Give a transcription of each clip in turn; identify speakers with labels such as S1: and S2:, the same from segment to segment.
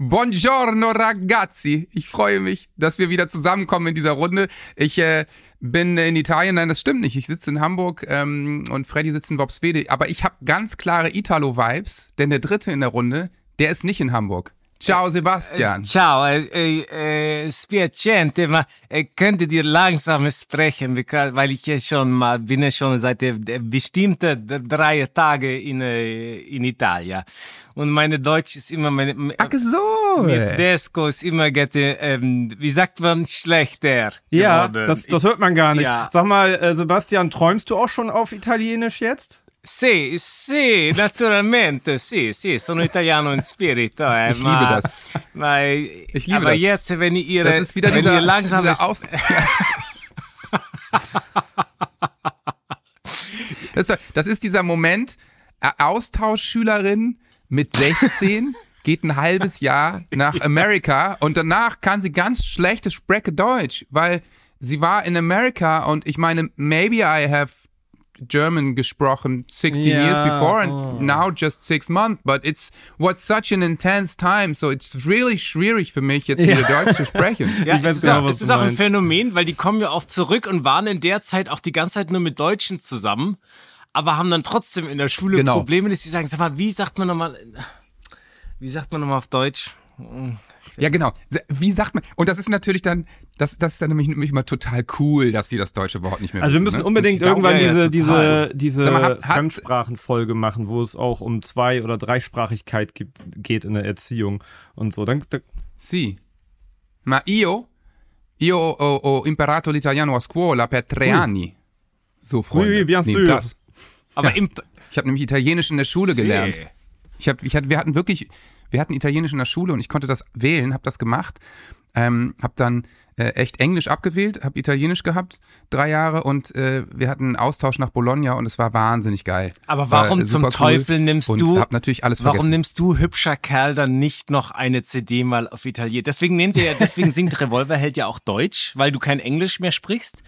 S1: Buongiorno ragazzi. Ich freue mich, dass wir wieder zusammenkommen in dieser Runde. Ich äh, bin in Italien, nein, das stimmt nicht. Ich sitze in Hamburg ähm, und Freddy sitzt in Wobswede. Aber ich habe ganz klare Italo-Vibes, denn der dritte in der Runde, der ist nicht in Hamburg. Ciao Sebastian.
S2: Äh, ciao, äh, äh, spiacente, ma äh, könntet ihr langsam sprechen, weil ich ja schon mal bin ja schon seit äh, bestimmte drei Tage in, äh, in Italien. Und meine Deutsch ist immer meine.
S1: Ach so.
S2: Mit Desco ist immer ähm, wie sagt man, schlechter.
S3: Ja, das, das hört man gar nicht. Ja. Sag mal, äh, Sebastian, träumst du auch schon auf Italienisch jetzt?
S2: Sì, sì, naturalmente, sì, sì, sono italiano in spirito. Eh,
S1: ich ma, liebe das.
S2: Ma, ich
S1: liebe
S2: aber
S1: das.
S2: jetzt, wenn ihr,
S1: das ist wieder
S2: wenn
S1: dieser,
S2: ihr langsam
S1: dieser Aus das, ist, das ist dieser Moment, äh, Austauschschülerin mit 16 geht ein halbes Jahr nach Amerika und danach kann sie ganz schlechtes Sprecke Deutsch, weil sie war in Amerika und ich meine, maybe I have German gesprochen 16 yeah. years before and oh. now just six months. But it's what's such an intense time, so it's really schwierig für mich jetzt wieder ja. Deutsch zu sprechen.
S2: Ja, ich es, ist, genau, auch, es ist auch ein Phänomen, weil die kommen ja oft zurück und waren in der Zeit auch die ganze Zeit nur mit Deutschen zusammen, aber haben dann trotzdem in der Schule genau. Probleme, dass sie sagen, sag mal, wie sagt man nochmal, wie sagt man nochmal auf Deutsch?
S1: Ja, genau. Wie sagt man? Und das ist natürlich dann, das, das ist dann nämlich, nämlich immer total cool, dass sie das deutsche Wort nicht mehr
S3: Also
S1: wissen,
S3: wir müssen
S1: ne?
S3: unbedingt irgendwann ja, diese, diese, diese mal, Fremdsprachenfolge machen, wo es auch um Zwei- oder Dreisprachigkeit gibt, geht in der Erziehung und so. Dann, dann
S1: sì. Ma io, io ho, ho imparato l'italiano a scuola per tre anni. So, Freunde,
S3: oui, bien sûr.
S1: das.
S2: Aber ja.
S1: ich habe nämlich Italienisch in der Schule gelernt. Ich hab, ich hatte, wir hatten wirklich, wir hatten Italienisch in der Schule und ich konnte das wählen, habe das gemacht, ähm, habe dann äh, echt Englisch abgewählt, habe Italienisch gehabt, drei Jahre und äh, wir hatten einen Austausch nach Bologna und es war wahnsinnig geil.
S2: Aber warum zum cool Teufel nimmst du,
S1: hab natürlich alles
S2: warum
S1: vergessen.
S2: nimmst du hübscher Kerl dann nicht noch eine CD mal auf Italienisch? Deswegen nehmt ihr ja, deswegen singt Revolverheld ja auch Deutsch, weil du kein Englisch mehr sprichst.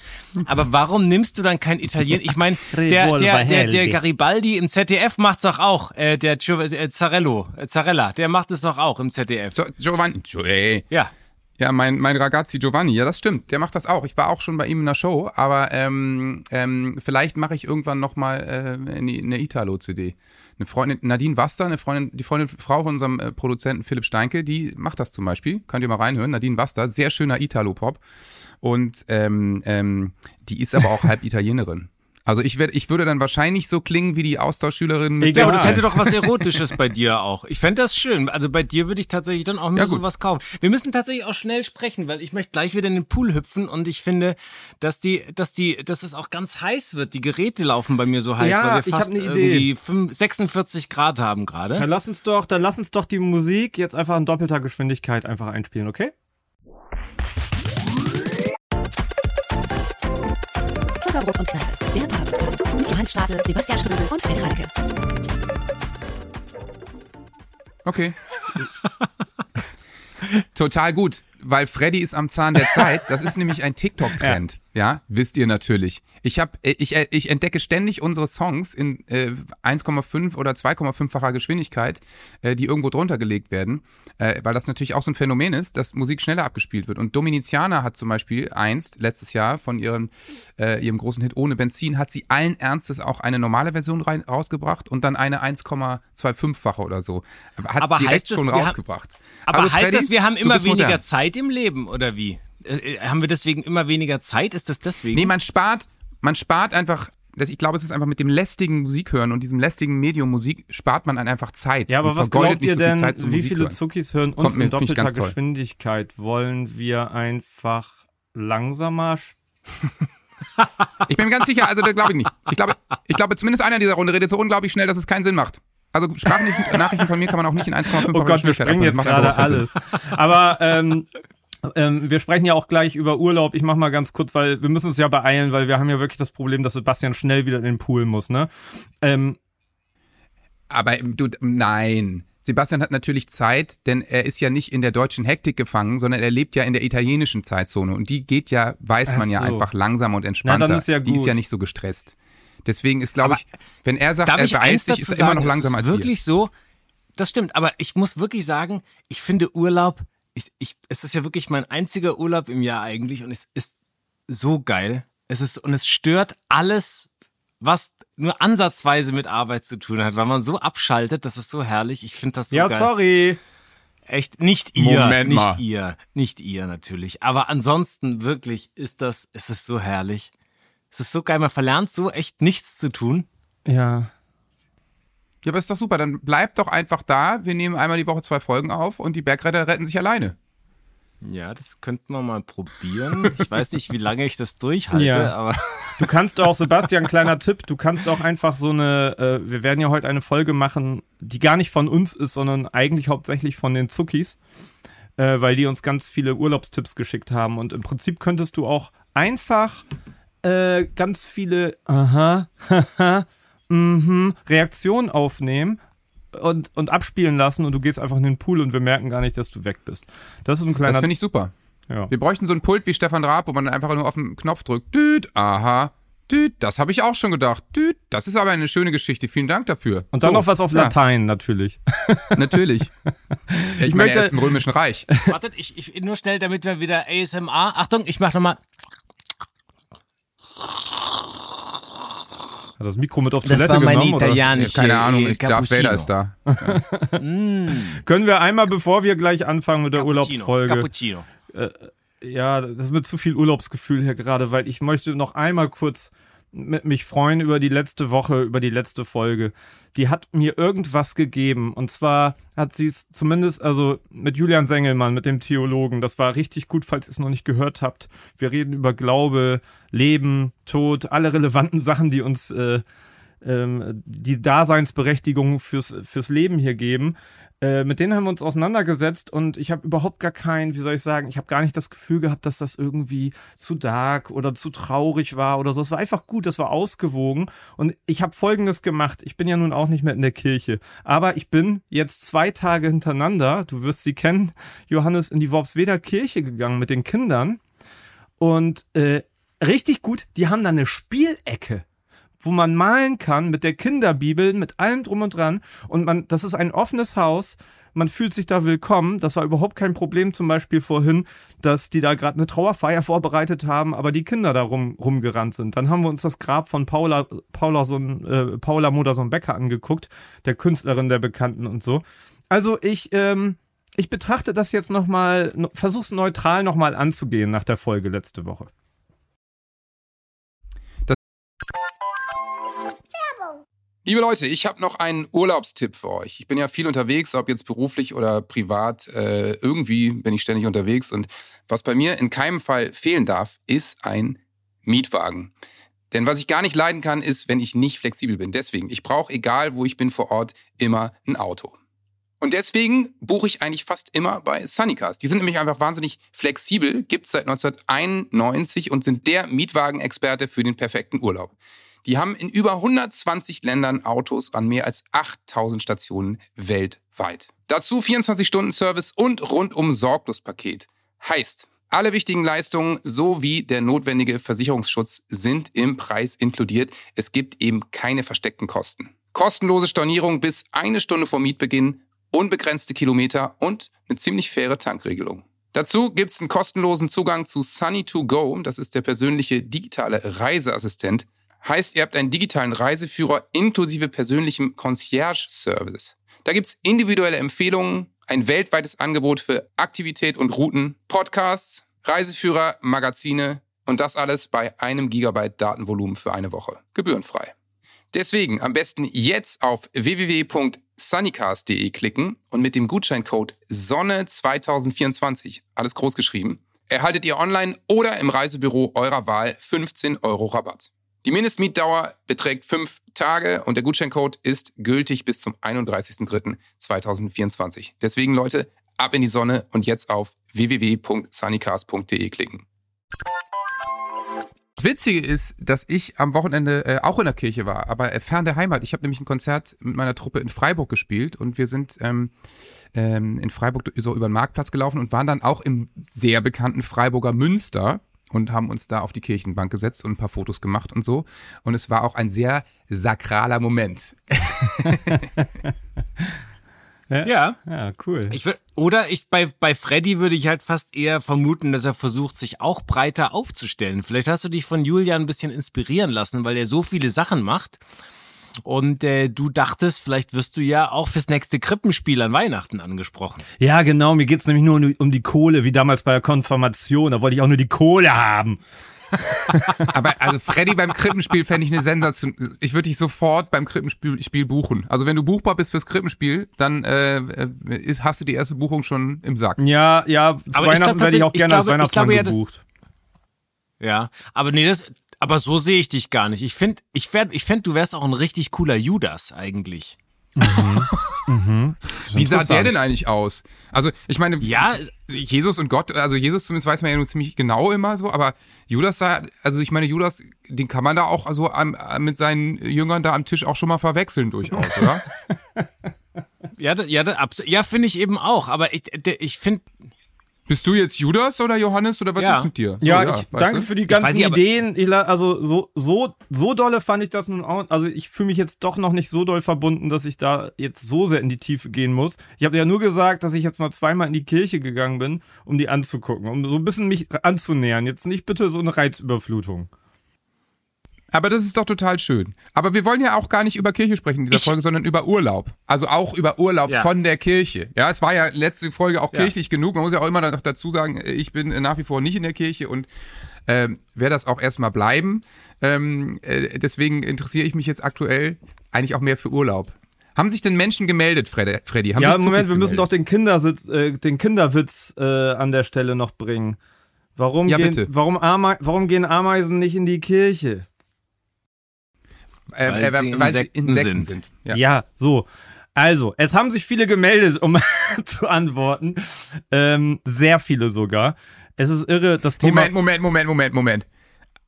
S2: Aber warum nimmst du dann kein Italienisch? Ich meine, der, der, der, der Garibaldi im ZDF macht's doch auch, äh, der äh, Zarello, äh, Zarella, der macht es doch auch im ZDF.
S1: So, Giovanni.
S2: Ja.
S1: Ja, mein, mein Ragazzi Giovanni, ja, das stimmt. Der macht das auch. Ich war auch schon bei ihm in der Show, aber ähm, ähm, vielleicht mache ich irgendwann nochmal äh, eine Italo-CD. Eine Freundin, Nadine Waster, eine Freundin, die Freundin, Frau von unserem äh, Produzenten Philipp Steinke, die macht das zum Beispiel. Könnt ihr mal reinhören. Nadine Waster, sehr schöner Italo-Pop. Und ähm, ähm, die ist aber auch halb Italienerin. Also ich, werd, ich würde dann wahrscheinlich so klingen wie die Austauschschülerin mit
S2: Ja, aber das hätte doch was Erotisches bei dir auch. Ich fände das schön. Also bei dir würde ich tatsächlich dann auch mir ja, sowas kaufen. Wir müssen tatsächlich auch schnell sprechen, weil ich möchte gleich wieder in den Pool hüpfen und ich finde, dass die, dass die, dass es auch ganz heiß wird. Die Geräte laufen bei mir so heiß,
S3: ja,
S2: weil wir fast
S3: ich irgendwie
S2: Idee. 5, 46 Grad haben gerade.
S3: Dann lass uns doch, dann lass uns doch die Musik jetzt einfach in doppelter Geschwindigkeit einfach einspielen, okay?
S4: Zuckerbrot und Kneipe, der Podcast mit Johannes Stadel, Sebastian Strudel und Fred Reinke.
S1: Okay. Total gut, weil Freddy ist am Zahn der Zeit. Das ist nämlich ein TikTok-Trend. Ja. Ja, wisst ihr natürlich. Ich habe äh, ich, äh, ich entdecke ständig unsere Songs in äh, 1,5 oder 2,5-facher Geschwindigkeit, äh, die irgendwo drunter gelegt werden, äh, weil das natürlich auch so ein Phänomen ist, dass Musik schneller abgespielt wird. Und Dominiziana hat zum Beispiel einst, letztes Jahr, von ihrem, äh, ihrem großen Hit Ohne Benzin, hat sie allen Ernstes auch eine normale Version rein, rausgebracht und dann eine 1,25-fache oder so. Hat
S2: aber
S1: direkt
S2: heißt
S1: schon
S2: das,
S1: rausgebracht.
S2: aber
S1: also,
S2: heißt
S1: Freddy,
S2: das, wir haben immer weniger
S1: modern.
S2: Zeit im Leben oder wie? Äh, haben wir deswegen immer weniger Zeit? Ist das deswegen?
S1: Nee, man spart, man spart einfach ich glaube, es ist einfach mit dem lästigen Musikhören und diesem lästigen Medium Musik spart man dann einfach Zeit.
S3: Ja, aber was glaubt ihr
S1: so
S3: denn,
S1: wie
S3: Musik viele Zuckis hören uns
S1: mir,
S3: in doppelter Geschwindigkeit? Wollen wir einfach langsamer
S1: Ich bin mir ganz sicher, also da glaube ich nicht. Ich glaube, ich glaube, zumindest einer dieser Runde redet so unglaublich schnell, dass es keinen Sinn macht. Also Sprachnachrichten von mir kann man auch nicht in 1,5
S3: Oh Gott, wir sprengen jetzt gerade alles. Aber ähm, ähm, wir sprechen ja auch gleich über Urlaub. Ich mach mal ganz kurz, weil wir müssen uns ja beeilen, weil wir haben ja wirklich das Problem, dass Sebastian schnell wieder in den Pool muss, ne? Ähm,
S1: Aber du, nein. Sebastian hat natürlich Zeit, denn er ist ja nicht in der deutschen Hektik gefangen, sondern er lebt ja in der italienischen Zeitzone und die geht ja, weiß man
S3: Ach
S1: ja
S3: so.
S1: einfach langsam und entspannter.
S3: Na, dann ist ja
S1: Die ist
S3: gut.
S1: ja nicht so gestresst. Deswegen ist, glaube ich, wenn er sagt, er beeilt sich, ist er immer noch langsamer als
S2: wirklich so, das stimmt. Aber ich muss wirklich sagen, ich finde Urlaub, ich, ich, es ist ja wirklich mein einziger Urlaub im Jahr eigentlich und es ist so geil. Es ist, und es stört alles, was nur ansatzweise mit Arbeit zu tun hat, weil man so abschaltet, das ist so herrlich. Ich finde das so
S3: ja,
S2: geil.
S3: sorry.
S2: Echt, nicht ihr,
S1: Moment
S2: nicht
S1: mal.
S2: ihr, nicht ihr natürlich. Aber ansonsten wirklich ist das, es ist so herrlich. Es ist so geil, man verlernt so echt nichts zu tun.
S3: Ja.
S1: Ja, aber ist doch super. Dann bleibt doch einfach da. Wir nehmen einmal die Woche zwei Folgen auf und die Bergretter retten sich alleine.
S2: Ja, das könnten wir mal probieren. Ich weiß nicht, wie lange ich das durchhalte,
S3: Ja.
S2: aber
S3: Du kannst auch, Sebastian, kleiner Tipp, du kannst auch einfach so eine, äh, wir werden ja heute eine Folge machen, die gar nicht von uns ist, sondern eigentlich hauptsächlich von den Zuckis, äh, weil die uns ganz viele Urlaubstipps geschickt haben. Und im Prinzip könntest du auch einfach äh, ganz viele Aha, haha, mhm, Reaktionen aufnehmen und, und abspielen lassen und du gehst einfach in den Pool und wir merken gar nicht, dass du weg bist. Das ist ein
S1: Das
S3: kleiner
S1: finde ich super.
S3: ja.
S1: Wir bräuchten so ein Pult wie Stefan Raab, wo man dann einfach nur auf den Knopf drückt. Düt, aha. Düt, das habe ich auch schon gedacht. Düt, das ist aber eine schöne Geschichte. Vielen Dank dafür.
S3: Und dann
S1: So,
S3: noch was auf
S1: ja,
S3: Latein, natürlich.
S1: Natürlich. Ja, ich meine,
S3: möchte-
S1: er ist im Römischen Reich.
S2: wartet, ich, ich nur schnell, damit wir wieder ASMR. Achtung, ich mach nochmal.
S3: Hat das Mikro mit auf
S2: Das
S3: Toilette
S2: war meine
S3: genommen, oder?
S1: Ja,
S2: italienische
S1: keine Ahnung, ich Darth. Vader ist da.
S3: Können wir einmal, bevor wir gleich anfangen mit der
S2: Cappuccino.
S3: Urlaubsfolge,
S2: Cappuccino.
S3: ja, das ist mit zu viel Urlaubsgefühl hier gerade, weil ich möchte noch einmal kurz mich freuen über die letzte Woche, über die letzte Folge. Die hat mir irgendwas gegeben. Und zwar hat sie es zumindest, also mit Julian Sengelmann, mit dem Theologen, das war richtig gut, falls ihr es noch nicht gehört habt. Wir reden über Glaube, Leben, Tod, alle relevanten Sachen, die uns äh, ähm, die Daseinsberechtigung fürs, fürs Leben hier geben. Äh, mit denen haben wir uns auseinandergesetzt und ich habe überhaupt gar kein, wie soll ich sagen, ich habe gar nicht das Gefühl gehabt, dass das irgendwie zu dark oder zu traurig war oder so. Es war einfach gut, das war ausgewogen und ich habe Folgendes gemacht. Ich bin ja nun auch nicht mehr in der Kirche, aber ich bin jetzt zwei Tage hintereinander, du wirst sie kennen, Johannes, in die Worpsweder Kirche gegangen mit den Kindern und äh, richtig gut, die haben da eine Spielecke wo man malen kann mit der Kinderbibel, mit allem drum und dran. Und man, das ist ein offenes Haus. Man fühlt sich da willkommen. Das war überhaupt kein Problem, zum Beispiel vorhin, dass die da gerade eine Trauerfeier vorbereitet haben, aber die Kinder da rum, rumgerannt sind. Dann haben wir uns das Grab von Paula, Paula, so äh, Paula Modersohn-Becker angeguckt, der Künstlerin der Bekannten und so. Also ich, ähm, ich betrachte das jetzt nochmal, versuch's neutral nochmal anzugehen nach der Folge letzte Woche.
S1: Liebe Leute, ich habe noch einen Urlaubstipp für euch. Ich bin ja viel unterwegs, ob jetzt beruflich oder privat. Äh, irgendwie bin ich ständig unterwegs. Und was bei mir in keinem Fall fehlen darf, ist ein Mietwagen. Denn was ich gar nicht leiden kann, ist, wenn ich nicht flexibel bin. Deswegen, ich brauche, egal wo ich bin vor Ort, immer ein Auto. Und deswegen buche ich eigentlich fast immer bei Sunnycars. Die sind nämlich einfach wahnsinnig flexibel, gibt's seit 1991 und sind der Mietwagenexperte für den perfekten Urlaub. Die haben in über 120 Ländern Autos an mehr als 8000 Stationen weltweit. Dazu 24-Stunden-Service und rundum Sorglospaket. Heißt, alle wichtigen Leistungen sowie der notwendige Versicherungsschutz sind im Preis inkludiert. Es gibt eben keine versteckten Kosten. Kostenlose Stornierung bis eine Stunde vor Mietbeginn, unbegrenzte Kilometer und eine ziemlich faire Tankregelung. Dazu gibt's einen kostenlosen Zugang zu Sunny2Go, das ist der persönliche digitale Reiseassistent. Heißt, ihr habt einen digitalen Reiseführer inklusive persönlichem Concierge-Service. Da gibt's individuelle Empfehlungen, ein weltweites Angebot für Aktivität und Routen, Podcasts, Reiseführer, Magazine und das alles bei einem Gigabyte Datenvolumen für eine Woche. Gebührenfrei. Deswegen am besten jetzt auf www.sunnycast.de klicken und mit dem Gutscheincode SONNE2024, alles groß geschrieben, erhaltet ihr online oder im Reisebüro eurer Wahl 15 Euro Rabatt. Die Mindestmietdauer beträgt fünf Tage und der Gutscheincode ist gültig bis zum 31.03.2024. Deswegen Leute, ab in die Sonne und jetzt auf www.sunnycast.de klicken. Das Witzige ist, dass ich am Wochenende äh, auch in der Kirche war, aber fern der Heimat. Ich habe nämlich ein Konzert mit meiner Truppe in Freiburg gespielt und wir sind ähm, ähm, in Freiburg so über den Marktplatz gelaufen und waren dann auch im sehr bekannten Freiburger Münster und haben uns da auf die Kirchenbank gesetzt und ein paar Fotos gemacht und so. Und es war auch ein sehr sakraler Moment.
S2: Ja.
S3: Ja, cool.
S2: Ich würd, oder ich bei, bei Freddy würde ich halt fast eher vermuten, dass er versucht, sich auch breiter aufzustellen. Vielleicht hast du dich von Julian ein bisschen inspirieren lassen, weil er so viele Sachen macht. Und äh, du dachtest, vielleicht wirst du ja auch fürs nächste Krippenspiel an Weihnachten angesprochen.
S3: Ja, genau. Mir geht's nämlich nur um die- um die Kohle, wie damals bei der Konfirmation. Da wollte ich auch nur die Kohle haben.
S1: Aber also Freddy beim Krippenspiel fände ich eine Sensation. Ich würde dich sofort beim Krippenspiel Spiel buchen. Also wenn du buchbar bist fürs Krippenspiel, dann äh, äh, ist, hast du die erste Buchung schon im Sack.
S3: Ja, ja, zu
S2: Aber ich
S3: Weihnachten
S2: glaub
S3: werde ich auch
S2: tatsächlich- ich
S3: gerne als
S2: glaube- ich
S3: Weihnachtsmann
S2: glaube ja, das-
S3: gebucht.
S2: Ja, aber nee, das, aber so sehe ich dich gar nicht. Ich finde, ich ich find, du wärst auch ein richtig cooler Judas eigentlich.
S1: Wie sah der denn eigentlich aus? Also ich meine,
S2: Ja,
S1: Jesus und Gott, also Jesus zumindest weiß man ja nur ziemlich genau immer so, aber Judas sah, also ich meine, Judas, den kann man da auch so am, mit seinen Jüngern da am Tisch auch schon mal verwechseln durchaus, oder?
S2: ja, da- ja, ja, finde ich eben auch. Aber ich, ich finde,
S1: Bist du jetzt Judas oder Johannes oder was
S2: Ja.
S1: ist mit dir? So,
S3: Ja, ich
S1: weißt
S3: danke
S1: du?
S3: für die ganzen
S2: nicht,
S3: Ideen. Ich, also so so so dolle fand ich das nun auch. Also ich fühle mich jetzt doch noch nicht so doll verbunden, dass ich da jetzt so sehr in die Tiefe gehen muss. Ich habe ja nur gesagt, dass ich jetzt mal zweimal in die Kirche gegangen bin, um die anzugucken, um so ein bisschen mich anzunähern. Jetzt nicht bitte so eine Reizüberflutung.
S1: Aber das ist doch total schön. Aber wir wollen ja auch gar nicht über Kirche sprechen in dieser
S2: Ich-
S1: Folge, sondern über Urlaub. Also auch über Urlaub
S2: Ja.
S1: von der Kirche. Ja, es war ja letzte Folge auch
S2: Ja.
S1: kirchlich genug. Man muss ja auch immer noch dazu sagen, ich bin nach wie vor nicht in der Kirche und ähm, werde das auch erstmal bleiben. Ähm, äh, deswegen interessiere ich mich jetzt aktuell eigentlich auch mehr für Urlaub. Haben sich denn Menschen gemeldet, Freddy? Freddy? Haben
S3: ja, Moment, wir müssen doch den Kindersitz, äh, den Kinderwitz äh, an der Stelle noch bringen. Warum
S1: Ja,
S3: gehen,
S1: bitte.
S3: warum, Ame warum gehen Ameisen nicht in die Kirche?
S1: Äh,
S2: Weil
S1: äh,
S2: sie
S1: weil sie
S2: Insekten sind.
S1: sind. Ja.
S3: Ja, so. Also, es haben sich viele gemeldet, um zu antworten. Ähm, sehr viele sogar. Es ist irre, das Thema.
S1: Moment, Moment, Moment, Moment, Moment.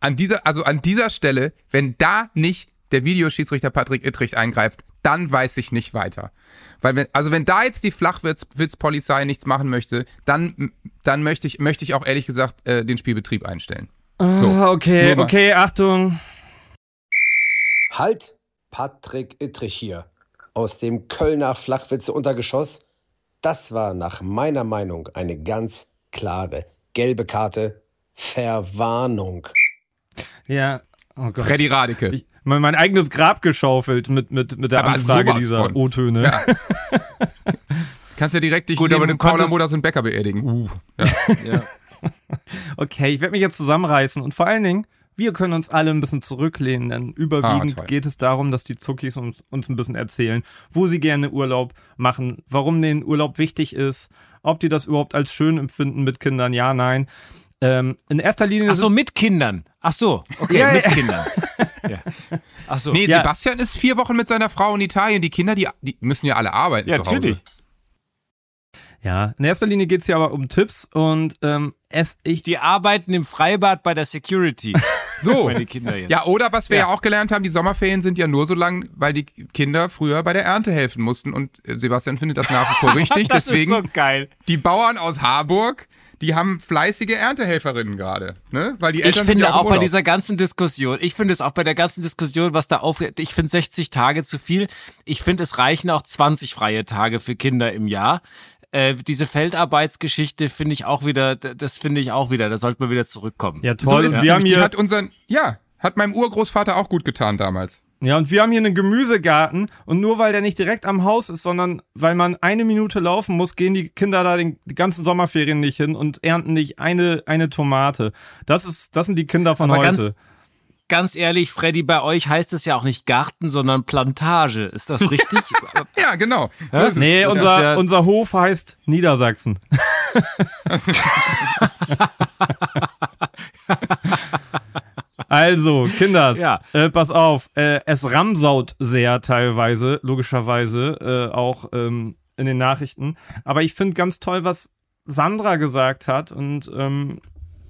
S1: An dieser, also an dieser Stelle, wenn da nicht der Videoschiedsrichter Patrick Ittrich eingreift, dann weiß ich nicht weiter. Weil wenn, also wenn da jetzt die Flachwitzpolizei nichts machen möchte, dann, dann möchte ich, möchte ich auch ehrlich gesagt äh, den Spielbetrieb einstellen.
S3: Ah, okay, okay, Achtung.
S5: Halt! Patrick Ittrich hier. Aus dem Kölner Flachwitze-Untergeschoss. Das war nach meiner Meinung eine ganz klare gelbe Karte. Verwarnung.
S3: Ja, oh Gott.
S1: Freddy Radeke.
S3: Ich, mein, mein eigenes Grab geschaufelt mit, mit, mit der
S1: Aber
S3: Anfrage dieser. O-Töne.
S1: Ja. Kannst ja direkt dich
S2: Gut,
S1: neben
S2: aber du
S1: Paula Moders und Becker beerdigen. Uh. Ja.
S3: Okay, ich werde mich jetzt zusammenreißen und vor allen Dingen, wir können uns alle ein bisschen zurücklehnen, denn überwiegend
S1: Ah,
S3: geht es darum, dass die Zuckis uns, uns ein bisschen erzählen, wo sie gerne Urlaub machen, warum denen Urlaub wichtig ist, ob die das überhaupt als schön empfinden mit Kindern, ja, nein. Ähm, in erster Linie
S2: ach so, mit Kindern. Ach so, okay,
S3: Ja,
S2: mit
S3: ja.
S2: Kindern. Ja. Ach so.
S1: Nee,
S3: Ja.
S1: Sebastian ist vier Wochen mit seiner Frau in Italien. Die Kinder, die, die müssen ja alle arbeiten
S2: ja,
S1: zu Hause.
S2: natürlich.
S3: Ja, in erster Linie geht's hier aber um Tipps und ähm, es, ich,
S2: Die arbeiten im Freibad bei der Security.
S1: So.
S2: Meine Kinder jetzt.
S1: Ja, oder was wir ja.
S2: Ja.
S1: auch gelernt haben, die Sommerferien sind ja nur so lang, weil die Kinder früher bei der Ernte helfen mussten. Und äh, Sebastian findet das nach wie vor richtig.
S2: das
S1: Deswegen,
S2: ist so geil.
S1: die Bauern aus Harburg, die haben fleißige Erntehelferinnen gerade. Ne? Weil die
S2: Ich
S1: Eltern sind
S2: finde
S1: ja auch,
S2: auch bei dieser ganzen Diskussion, ich finde es auch bei der ganzen Diskussion, was da auf, ich finde 60 Tage zu viel. Ich finde, es reichen auch 20 freie Tage für Kinder im Jahr. Äh, diese Feldarbeitsgeschichte finde ich auch wieder, das finde ich auch wieder, da sollte man wieder zurückkommen.
S3: ja
S1: So
S3: toll,
S1: es
S3: wir haben hier,
S1: hat unseren, ja, hat meinem Urgroßvater auch gut getan damals.
S3: Ja, und wir haben hier einen Gemüsegarten und nur weil der nicht direkt am Haus ist, sondern weil man eine Minute laufen muss, gehen die Kinder da den, die ganzen Sommerferien nicht hin und ernten nicht eine, eine Tomate. Das ist, das sind die Kinder von
S2: Aber
S3: heute.
S2: Ganz- ehrlich, Freddy, bei euch heißt es ja auch nicht Garten, sondern Plantage. Ist das richtig?
S1: Ja, genau. So ist es.
S3: nee, unser,
S2: ja-
S3: unser Hof heißt Niedersachsen. Also, Kinders,
S2: Ja.
S3: äh, pass auf, äh, es ramsaut sehr teilweise, logischerweise, äh, auch ähm, in den Nachrichten. Aber ich finde ganz toll, was Sandra gesagt hat und ähm,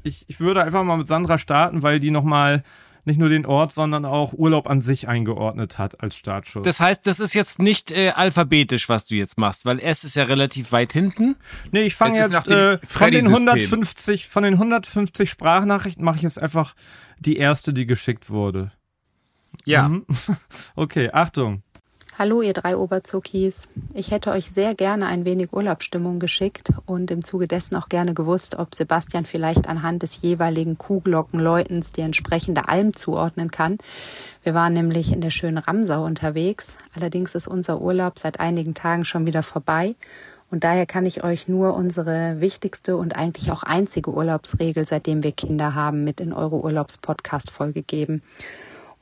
S3: ich, ich würde einfach mal mit Sandra starten, weil die nochmal nicht nur den Ort, sondern auch Urlaub an sich eingeordnet hat als Startschuss.
S2: Das heißt, das ist jetzt nicht äh, alphabetisch, was du jetzt machst, weil S ist ja relativ weit hinten.
S3: Nee, ich fange jetzt
S1: dem
S3: äh, von den
S1: Freddy-System.
S3: 150, von den 150 Sprachnachrichten mache ich jetzt einfach die erste, die geschickt wurde.
S2: Ja.
S3: Mhm. Okay, Achtung.
S6: Hallo, ihr drei Oberzuckis. Ich hätte euch sehr gerne ein wenig Urlaubsstimmung geschickt und im Zuge dessen auch gerne gewusst, ob Sebastian vielleicht anhand des jeweiligen Kuhglockenläutens die entsprechende Alm zuordnen kann. Wir waren nämlich in der schönen Ramsau unterwegs. Allerdings ist unser Urlaub seit einigen Tagen schon wieder vorbei. Und daher kann ich euch nur unsere wichtigste und eigentlich auch einzige Urlaubsregel, seitdem wir Kinder haben, mit in eure Urlaubspodcast-Folge geben.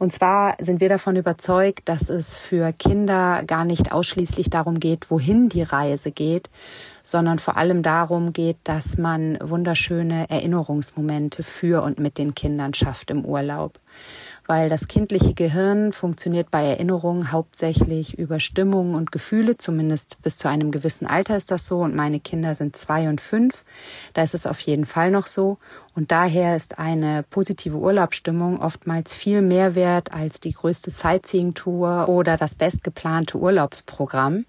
S6: Und zwar sind wir davon überzeugt, dass es für Kinder gar nicht ausschließlich darum geht, wohin die Reise geht, sondern vor allem darum geht, dass man wunderschöne Erinnerungsmomente für und mit den Kindern schafft im Urlaub. Weil das kindliche Gehirn funktioniert bei Erinnerungen hauptsächlich über Stimmungen und Gefühle, zumindest bis zu einem gewissen Alter ist das so. Und meine Kinder sind zwei und fünf. Da ist es auf jeden Fall noch so und daher ist eine positive Urlaubsstimmung oftmals viel mehr wert als die größte Sightseeing-Tour oder das bestgeplante Urlaubsprogramm.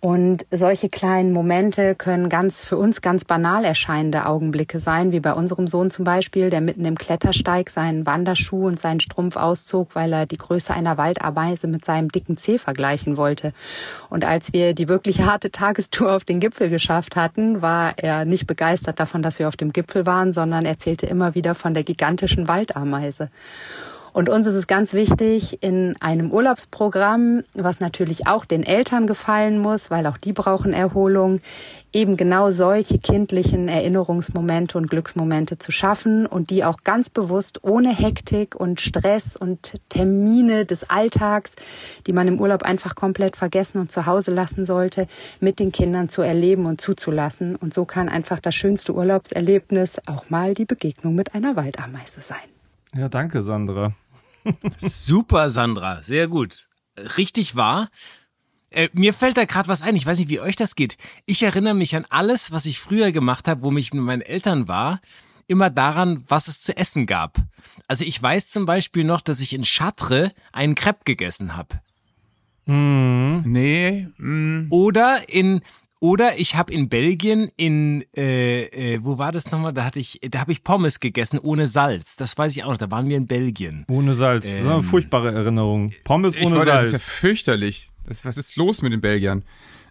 S6: Und solche kleinen Momente können ganz für uns ganz banal erscheinende Augenblicke sein, wie bei unserem Sohn zum Beispiel, der mitten im Klettersteig seinen Wanderschuh und seinen Strumpf auszog, weil er die Größe einer Waldameise mit seinem dicken Zeh vergleichen wollte. Und als wir die wirklich harte Tagestour auf den Gipfel geschafft hatten, war er nicht begeistert davon, dass wir auf dem Gipfel waren, sondern erzählte immer wieder von der gigantischen Waldameise. Und uns ist es ganz wichtig, in einem Urlaubsprogramm, was natürlich auch den Eltern gefallen muss, weil auch die brauchen Erholung, eben genau solche kindlichen Erinnerungsmomente und Glücksmomente zu schaffen und die auch ganz bewusst ohne Hektik und Stress und Termine des Alltags, die man im Urlaub einfach komplett vergessen und zu Hause lassen sollte, mit den Kindern zu erleben und zuzulassen. Und so kann einfach das schönste Urlaubserlebnis auch mal die Begegnung mit einer Waldameise sein.
S3: Ja, danke, Sandra.
S2: Super, Sandra. Sehr gut. Richtig wahr. Äh, mir fällt da gerade was ein. Ich weiß nicht, wie euch das geht. Ich erinnere mich an alles, was ich früher gemacht habe, wo mich mit meinen Eltern war, immer daran, was es zu essen gab. Also ich weiß zum Beispiel noch, dass ich in Chartres einen Crepe gegessen habe.
S1: Mm. Nee. Mm.
S2: Oder in oder ich habe in Belgien in äh, äh, wo war das nochmal? Da hatte ich, da habe ich Pommes gegessen ohne Salz. Das weiß ich auch noch. Da waren wir in Belgien.
S3: Ohne Salz. Ähm, das ist eine furchtbare Erinnerung. Pommes ohne
S1: ich wollte,
S3: Salz.
S1: Das ist ja fürchterlich. Das, was ist los mit den Belgiern?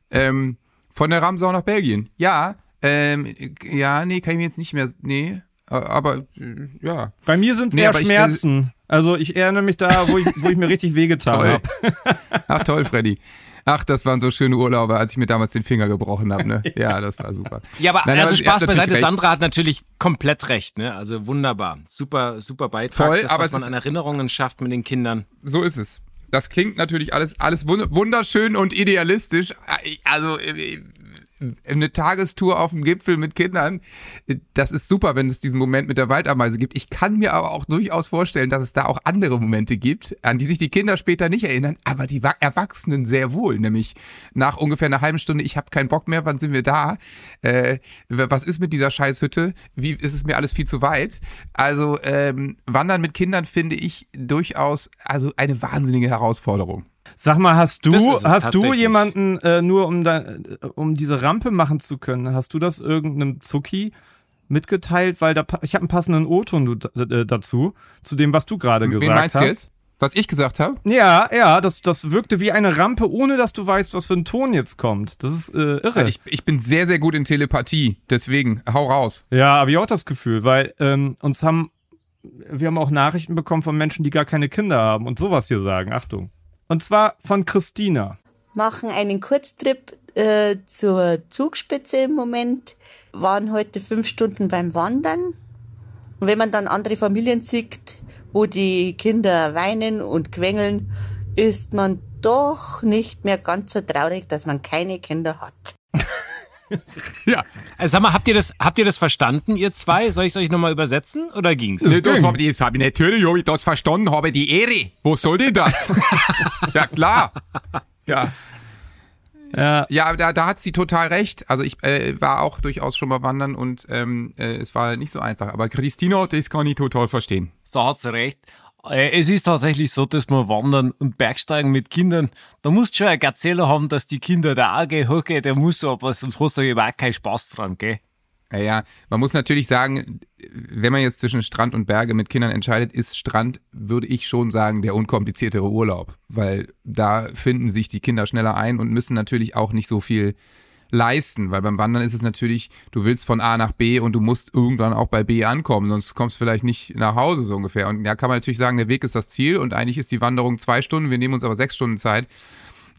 S1: Ähm, von der Ramsau nach Belgien. Ja, ähm, ja, nee, kann ich mir jetzt nicht mehr. Nee, aber äh, ja.
S3: Bei mir sind es nee, eher Schmerzen. Ich, äh, also ich erinnere mich da, wo ich, wo ich mir richtig wehgetan habe.
S1: Ach toll, Freddy. Ach, das waren so schöne Urlaube, als ich mir damals den Finger gebrochen habe. Ne? Ja, das war super.
S2: Ja, aber Nein, also aber Spaß beiseite. Sandra hat natürlich komplett recht. Ne? Also wunderbar. Super, super Beitrag.
S1: Voll,
S2: das,
S1: aber
S2: was man an Erinnerungen schafft mit den Kindern.
S1: So ist es. Das klingt natürlich alles, alles wunderschön und idealistisch. Also äh, eine Tagestour auf dem Gipfel mit Kindern, das ist super, wenn es diesen Moment mit der Waldameise gibt. Ich kann mir aber auch durchaus vorstellen, dass es da auch andere Momente gibt, an die sich die Kinder später nicht erinnern, aber die Erwachsenen sehr wohl. Nämlich nach ungefähr einer halben Stunde, ich habe keinen Bock mehr, wann sind wir da? Äh, was ist mit dieser Scheißhütte? Wie ist es mir alles viel zu weit? Also ähm, Wandern mit Kindern finde ich durchaus also eine wahnsinnige Herausforderung.
S3: Sag mal, hast du, hast du jemanden äh, nur um, da, um diese Rampe machen zu können, hast du das irgendeinem Zucki mitgeteilt? Weil da, ich habe einen passenden O-Ton äh, dazu, zu dem, was du gerade gesagt hast. Wen meinst hast. Du jetzt?
S1: Was ich gesagt habe?
S3: Ja, ja, das, das wirkte wie eine Rampe, ohne dass du weißt, was für ein Ton jetzt kommt. Das ist äh, irre.
S1: Ich, ich bin sehr, sehr gut in Telepathie, deswegen hau raus.
S3: Ja, habe ich auch das Gefühl, weil ähm, uns haben, wir haben auch Nachrichten bekommen von Menschen, die gar keine Kinder haben und sowas hier sagen. Achtung. Und zwar von Christina.
S7: Machen einen Kurztrip äh, zur Zugspitze im Moment. Waren heute fünf Stunden beim Wandern. Und wenn man dann andere Familien sieht, wo die Kinder weinen und quengeln, ist man doch nicht mehr ganz so traurig, dass man keine Kinder hat.
S2: ja. Also sag mal, habt ihr das, habt ihr das verstanden, ihr zwei? Soll ich es euch nochmal übersetzen oder ging's?
S1: Nee, das habe ich, hab ich natürlich, habe ich das verstanden, habe die Ehre. Wo soll denn das? ja, klar. Ja. Ja, ja da, da hat sie total recht. Also ich äh, war auch durchaus schon mal wandern und ähm, äh, es war nicht so einfach. Aber Christina, das kann ich total verstehen.
S2: So hat sie recht. Äh, es ist tatsächlich so, dass man Wandern und Bergsteigen mit Kindern, da musst du schon ein Gazelle haben, dass die Kinder da auch gehen, okay, der muss aber sonst hast du überhaupt keinen Spaß dran, gell?
S1: Ja, ja, man muss natürlich sagen, wenn man jetzt zwischen Strand und Berge mit Kindern entscheidet, ist Strand, würde ich schon sagen, der unkompliziertere Urlaub, weil da finden sich die Kinder schneller ein und müssen natürlich auch nicht so viel leisten, weil beim Wandern ist es natürlich, du willst von A nach B und du musst irgendwann auch bei B ankommen, sonst kommst du vielleicht nicht nach Hause so ungefähr. Und ja, kann man natürlich sagen, der Weg ist das Ziel und eigentlich ist die Wanderung zwei Stunden, wir nehmen uns aber sechs Stunden Zeit.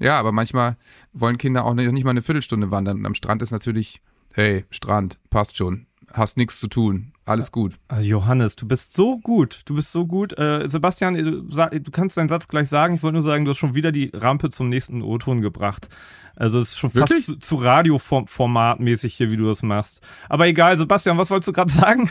S1: Ja, aber manchmal wollen Kinder auch nicht mal eine Viertelstunde wandern und am Strand ist natürlich hey, Strand, passt schon. Hast nichts zu tun. Alles gut.
S3: Also Johannes, du bist so gut. Du bist so gut. Äh, Sebastian, du, du, kannst deinen Satz gleich sagen. Ich wollte nur sagen, du hast schon wieder die Rampe zum nächsten O-Ton gebracht. Also es ist schon Wirklich? fast zu, zu Radioformat mäßig hier, wie du das machst. Aber egal, Sebastian, was wolltest du gerade sagen?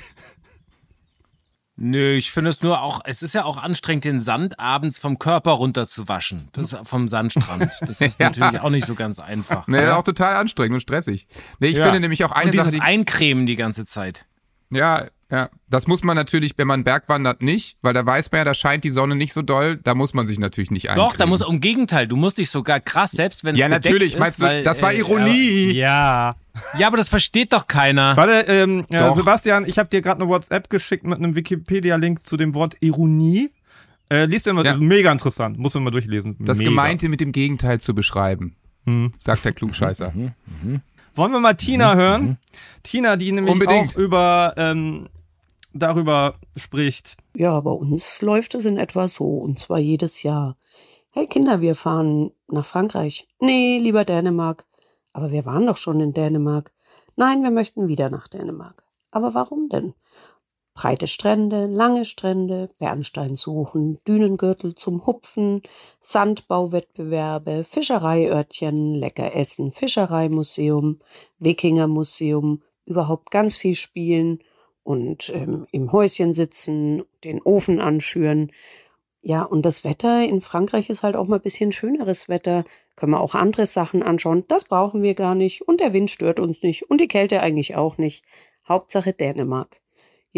S2: Nö, ich finde es nur auch, es ist ja auch anstrengend, den Sand abends vom Körper runterzuwaschen. Das vom Sandstrand. Das ist ja. natürlich auch nicht so ganz einfach.
S1: Nee, auch total anstrengend und stressig. Nee, ich ja. finde nämlich auch eine
S2: und dieses
S1: Sache.
S2: Die, Eincremen die ganze Zeit.
S1: Ja, ja, das muss man natürlich, wenn man Berg wandert, nicht, weil da weiß man ja, da scheint die Sonne nicht so doll, da muss man sich natürlich nicht eincremen.
S2: Doch, da muss, im Gegenteil, du musst dich sogar krass, selbst wenn es
S1: Ja, natürlich, ist, meinst du, weil, das war äh, Ironie.
S3: Ja.
S2: Ja, aber das versteht doch keiner.
S3: Warte, ähm, äh, Sebastian, ich habe dir gerade eine WhatsApp geschickt mit einem Wikipedia-Link zu dem Wort Ironie. Äh, liest du immer, ja. mega interessant, muss man mal durchlesen.
S1: Das
S3: mega.
S1: Gemeinte mit dem Gegenteil zu beschreiben, hm. sagt der Klugscheißer.
S3: Wollen wir mal Tina mhm. hören? Mhm. Tina, die nämlich Unbedingt. auch über ähm, darüber spricht.
S8: Ja, bei uns läuft es in etwa so, und zwar jedes Jahr. Hey Kinder, wir fahren nach Frankreich. Nee, lieber Dänemark. Aber wir waren doch schon in Dänemark. Nein, wir möchten wieder nach Dänemark. Aber warum denn? Breite Strände, lange Strände, Bernstein suchen, Dünengürtel zum Hupfen, Sandbauwettbewerbe, Fischereiörtchen, lecker essen, Fischereimuseum, Wikingermuseum, überhaupt ganz viel spielen und ähm, im Häuschen sitzen, den Ofen anschüren. Ja, und das Wetter in Frankreich ist halt auch mal ein bisschen schöneres Wetter. Können wir auch andere Sachen anschauen. Das brauchen wir gar nicht. Und der Wind stört uns nicht. Und die Kälte eigentlich auch nicht. Hauptsache Dänemark.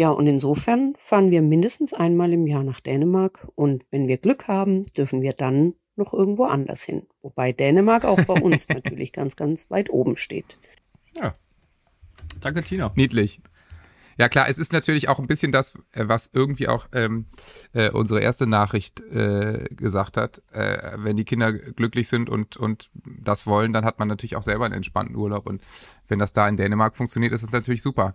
S8: Ja, und insofern fahren wir mindestens einmal im Jahr nach Dänemark. Und wenn wir Glück haben, dürfen wir dann noch irgendwo anders hin. Wobei Dänemark auch bei uns natürlich ganz, ganz weit oben steht.
S3: Ja. Danke, Tina.
S1: Niedlich. Ja klar, es ist natürlich auch ein bisschen das, äh, was irgendwie auch ähm, äh, unsere erste Nachricht äh, gesagt hat. Äh, wenn die Kinder glücklich sind und, und das wollen, dann hat man natürlich auch selber einen entspannten Urlaub. Und wenn das da in Dänemark funktioniert, ist es natürlich super.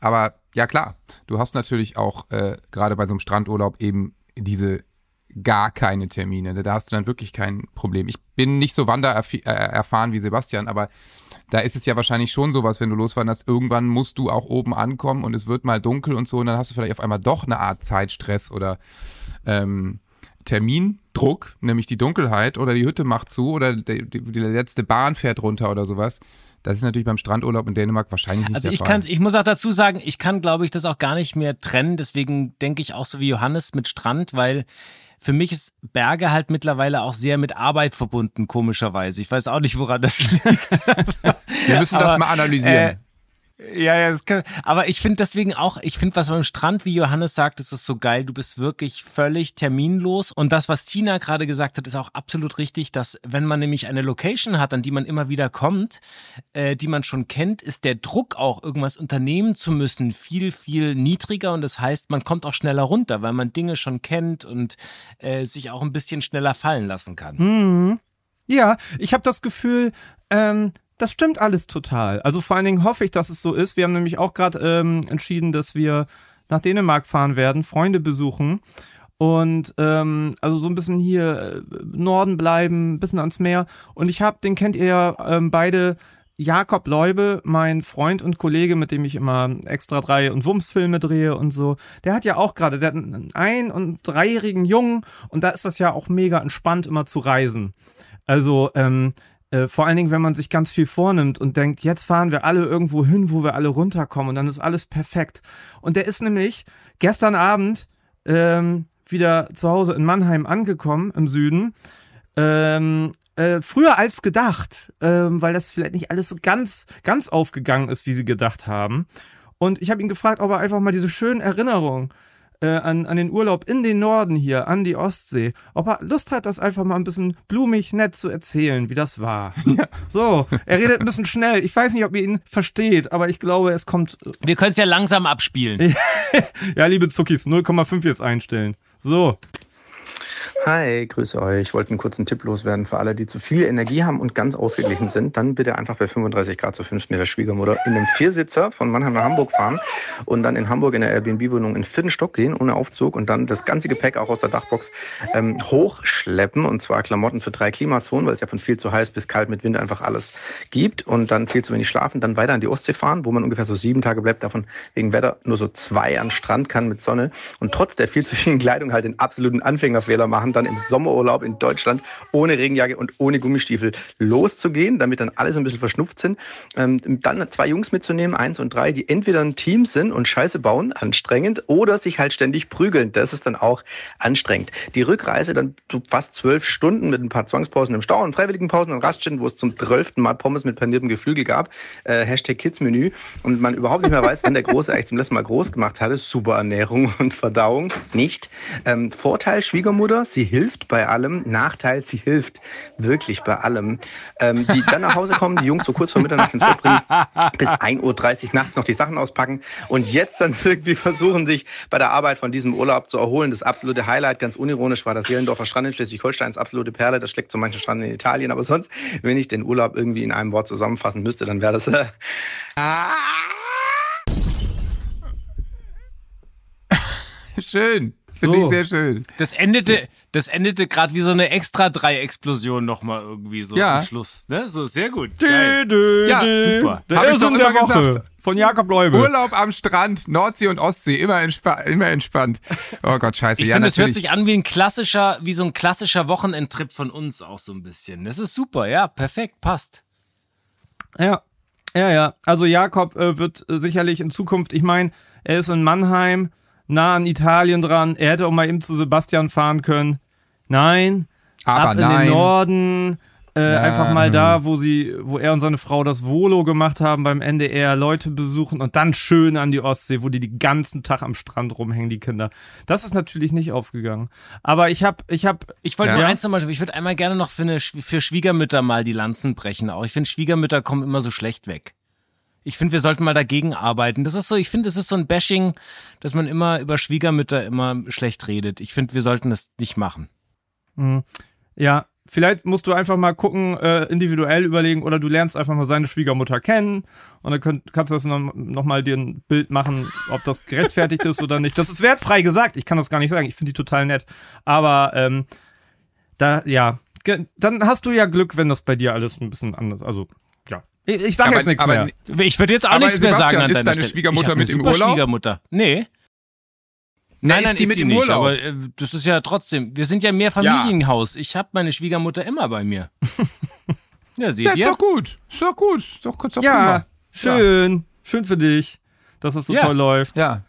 S1: Aber ja klar, du hast natürlich auch äh, gerade bei so einem Strandurlaub eben diese gar keine Termine. Da hast du dann wirklich kein Problem. Ich bin nicht so wandererfahren wie Sebastian, aber da ist es ja wahrscheinlich schon sowas, wenn du loswanderst, irgendwann musst du auch oben ankommen und es wird mal dunkel und so und dann hast du vielleicht auf einmal doch eine Art Zeitstress oder ähm, Termindruck, nämlich die Dunkelheit oder die Hütte macht zu oder die, die, die letzte Bahn fährt runter oder sowas. Das ist natürlich beim Strandurlaub in Dänemark wahrscheinlich nicht
S2: also
S1: der
S2: ich
S1: Fall.
S2: kann, ich muss auch dazu sagen, ich kann, glaube ich, das auch gar nicht mehr trennen. Deswegen denke ich auch so wie Johannes mit Strand, weil für mich ist Berge halt mittlerweile auch sehr mit Arbeit verbunden, komischerweise. Ich weiß auch nicht, woran das liegt.
S1: Wir müssen das mal analysieren. Äh,
S2: ja, ja, kann, aber ich finde deswegen auch, ich finde, was beim Strand, wie Johannes sagt, ist es so geil. Du bist wirklich völlig terminlos. Und das, was Tina gerade gesagt hat, ist auch absolut richtig, dass wenn man nämlich eine Location hat, an die man immer wieder kommt, äh, die man schon kennt, ist der Druck auch, irgendwas unternehmen zu müssen, viel, viel niedriger. Und das heißt, man kommt auch schneller runter, weil man Dinge schon kennt und äh, sich auch ein bisschen schneller fallen lassen kann.
S3: Mhm. Ja, ich habe das Gefühl, ähm, das stimmt alles total. Also vor allen Dingen hoffe ich, dass es so ist. Wir haben nämlich auch gerade ähm, entschieden, dass wir nach Dänemark fahren werden, Freunde besuchen und ähm, also so ein bisschen hier äh, Norden bleiben, ein bisschen ans Meer. Und ich habe, den kennt ihr ja ähm, beide, Jakob Leube, mein Freund und Kollege, mit dem ich immer extra drei und Wumms-Filme drehe und so, der hat ja auch gerade, der hat einen ein- und dreijährigen Jungen und da ist das ja auch mega entspannt, immer zu reisen. Also, ähm, äh, vor allen Dingen, wenn man sich ganz viel vornimmt und denkt, jetzt fahren wir alle irgendwo hin, wo wir alle runterkommen und dann ist alles perfekt. Und der ist nämlich gestern Abend ähm, wieder zu Hause in Mannheim angekommen, im Süden. Ähm, äh, früher als gedacht, ähm, weil das vielleicht nicht alles so ganz, ganz aufgegangen ist, wie sie gedacht haben. Und ich habe ihn gefragt, ob er einfach mal diese schönen Erinnerungen äh, an, an den Urlaub in den Norden hier, an die Ostsee, ob er Lust hat, das einfach mal ein bisschen blumig, nett zu erzählen, wie das war. Ja. So, er redet ein bisschen schnell. Ich weiß nicht, ob ihr ihn versteht, aber ich glaube, es kommt.
S2: Wir können es ja langsam abspielen.
S3: ja, liebe Zuckis, 0,5 jetzt einstellen. So.
S9: Hi, grüße euch. Ich wollte einen kurzen Tipp loswerden für alle, die zu viel Energie haben und ganz ausgeglichen sind. Dann bitte einfach bei 35 Grad zu 5 Meter Schwiegermutter in einem Viersitzer von Mannheim nach Hamburg fahren und dann in Hamburg in der Airbnb-Wohnung in den vierten Stock gehen, ohne Aufzug und dann das ganze Gepäck auch aus der Dachbox ähm, hochschleppen und zwar Klamotten für drei Klimazonen, weil es ja von viel zu heiß bis kalt mit Wind einfach alles gibt und dann viel zu wenig schlafen, dann weiter an die Ostsee fahren, wo man ungefähr so sieben Tage bleibt, davon wegen Wetter nur so zwei an Strand kann mit Sonne und trotz der viel zu vielen Kleidung halt den absoluten Anfängerfehler machen, dann im Sommerurlaub in Deutschland ohne Regenjacke und ohne Gummistiefel loszugehen, damit dann alle so ein bisschen verschnupft sind. Ähm, dann zwei Jungs mitzunehmen, eins und drei, die entweder ein Team sind und Scheiße bauen, anstrengend, oder sich halt ständig prügeln. Das ist dann auch anstrengend. Die Rückreise dann fast zwölf Stunden mit ein paar Zwangspausen im Stau und freiwilligen Pausen und Raststätten, wo es zum zwölften Mal Pommes mit paniertem Geflügel gab. Äh, Hashtag Kids-Menü. Und man überhaupt nicht mehr weiß, wann der Große eigentlich zum letzten Mal groß gemacht hatte. Super Ernährung und Verdauung. Nicht. Ähm, Vorteil Schwiegermutter, sie hilft bei allem. Nachteil, sie hilft wirklich bei allem. Ähm, die dann nach Hause kommen, die Jungs so kurz vor Mitternacht ins Bett bringen, bis 1.30 Uhr nachts noch die Sachen auspacken und jetzt dann irgendwie versuchen, sich bei der Arbeit von diesem Urlaub zu erholen. Das absolute Highlight, ganz unironisch, war das Seelendorfer Strand in Schleswig-Holsteins absolute Perle. Das schlägt zu manchen Strand in Italien. Aber sonst, wenn ich den Urlaub irgendwie in einem Wort zusammenfassen müsste, dann wäre das... Äh,
S1: Schön. Finde so. ich sehr schön.
S2: Das endete, das endete gerade wie so eine extra drei Explosion nochmal irgendwie so ja. am Schluss. Ne? So sehr gut.
S3: Dö, dö,
S1: ja, super. Der Hab ich doch Woche gesagt.
S3: von Jakob Leube.
S1: Urlaub am Strand, Nordsee und Ostsee, immer, entspa immer entspannt. Oh Gott, scheiße.
S2: Ich
S1: ja,
S2: finde, es hört sich an wie ein klassischer, wie so ein klassischer Wochenendtrip von uns auch so ein bisschen. Das ist super, ja, perfekt, passt.
S3: Ja, ja, ja. Also Jakob äh, wird äh, sicherlich in Zukunft, ich meine, er ist in Mannheim, nah an Italien dran. Er hätte auch mal eben zu Sebastian fahren können. Nein.
S1: Aber
S3: ab
S1: nein.
S3: in den Norden. Äh, ja. Einfach mal da, wo sie, wo er und seine Frau das Volo gemacht haben beim NDR, Leute besuchen und dann schön an die Ostsee, wo die den ganzen Tag am Strand rumhängen, die Kinder. Das ist natürlich nicht aufgegangen. Aber ich habe, ich habe,
S2: ich wollte ja. nur eins nochmal, ich würde einmal gerne noch für, eine, für Schwiegermütter mal die Lanzen brechen. Auch ich finde Schwiegermütter kommen immer so schlecht weg. Ich finde, wir sollten mal dagegen arbeiten. Das ist so, ich finde, es ist so ein Bashing, dass man immer über Schwiegermütter immer schlecht redet. Ich finde, wir sollten das nicht machen.
S3: Mhm. Ja, vielleicht musst du einfach mal gucken, äh, individuell überlegen oder du lernst einfach mal seine Schwiegermutter kennen und dann könnt, kannst du das noch, noch mal dir ein Bild machen, ob das gerechtfertigt ist oder nicht. Das ist wertfrei gesagt. Ich kann das gar nicht sagen. Ich finde die total nett. Aber ähm, da, ja, dann hast du ja Glück, wenn das bei dir alles ein bisschen anders, also ich, ich sage jetzt nichts mehr.
S2: Ich würde jetzt auch nichts mehr sagen an
S1: ist deine
S2: Stelle.
S1: Schwiegermutter mit im Urlaub?
S2: Schwiegermutter. Nee. Nein, nein, ist die ist mit im nicht, Urlaub? Aber äh, das ist ja trotzdem. Wir sind ja mehr Familienhaus. Ich habe meine Schwiegermutter immer bei mir.
S1: ja, seht ja, ihr? Ist doch gut. Ist doch gut. Ist doch, doch
S3: ja, prima. schön. Ja. Schön für dich, dass es so ja. toll läuft.
S1: Ja.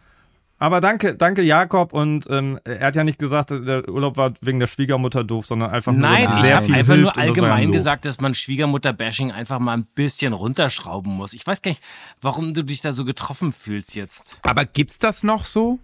S3: Aber danke, danke Jakob und ähm, er hat ja nicht gesagt, der Urlaub war wegen der Schwiegermutter doof, sondern einfach
S2: Nein,
S3: nur,
S2: ich habe einfach nur allgemein gesagt, dass man Schwiegermutter-Bashing einfach mal ein bisschen runterschrauben muss. Ich weiß gar nicht, warum du dich da so getroffen fühlst jetzt.
S1: Aber gibt's das noch so?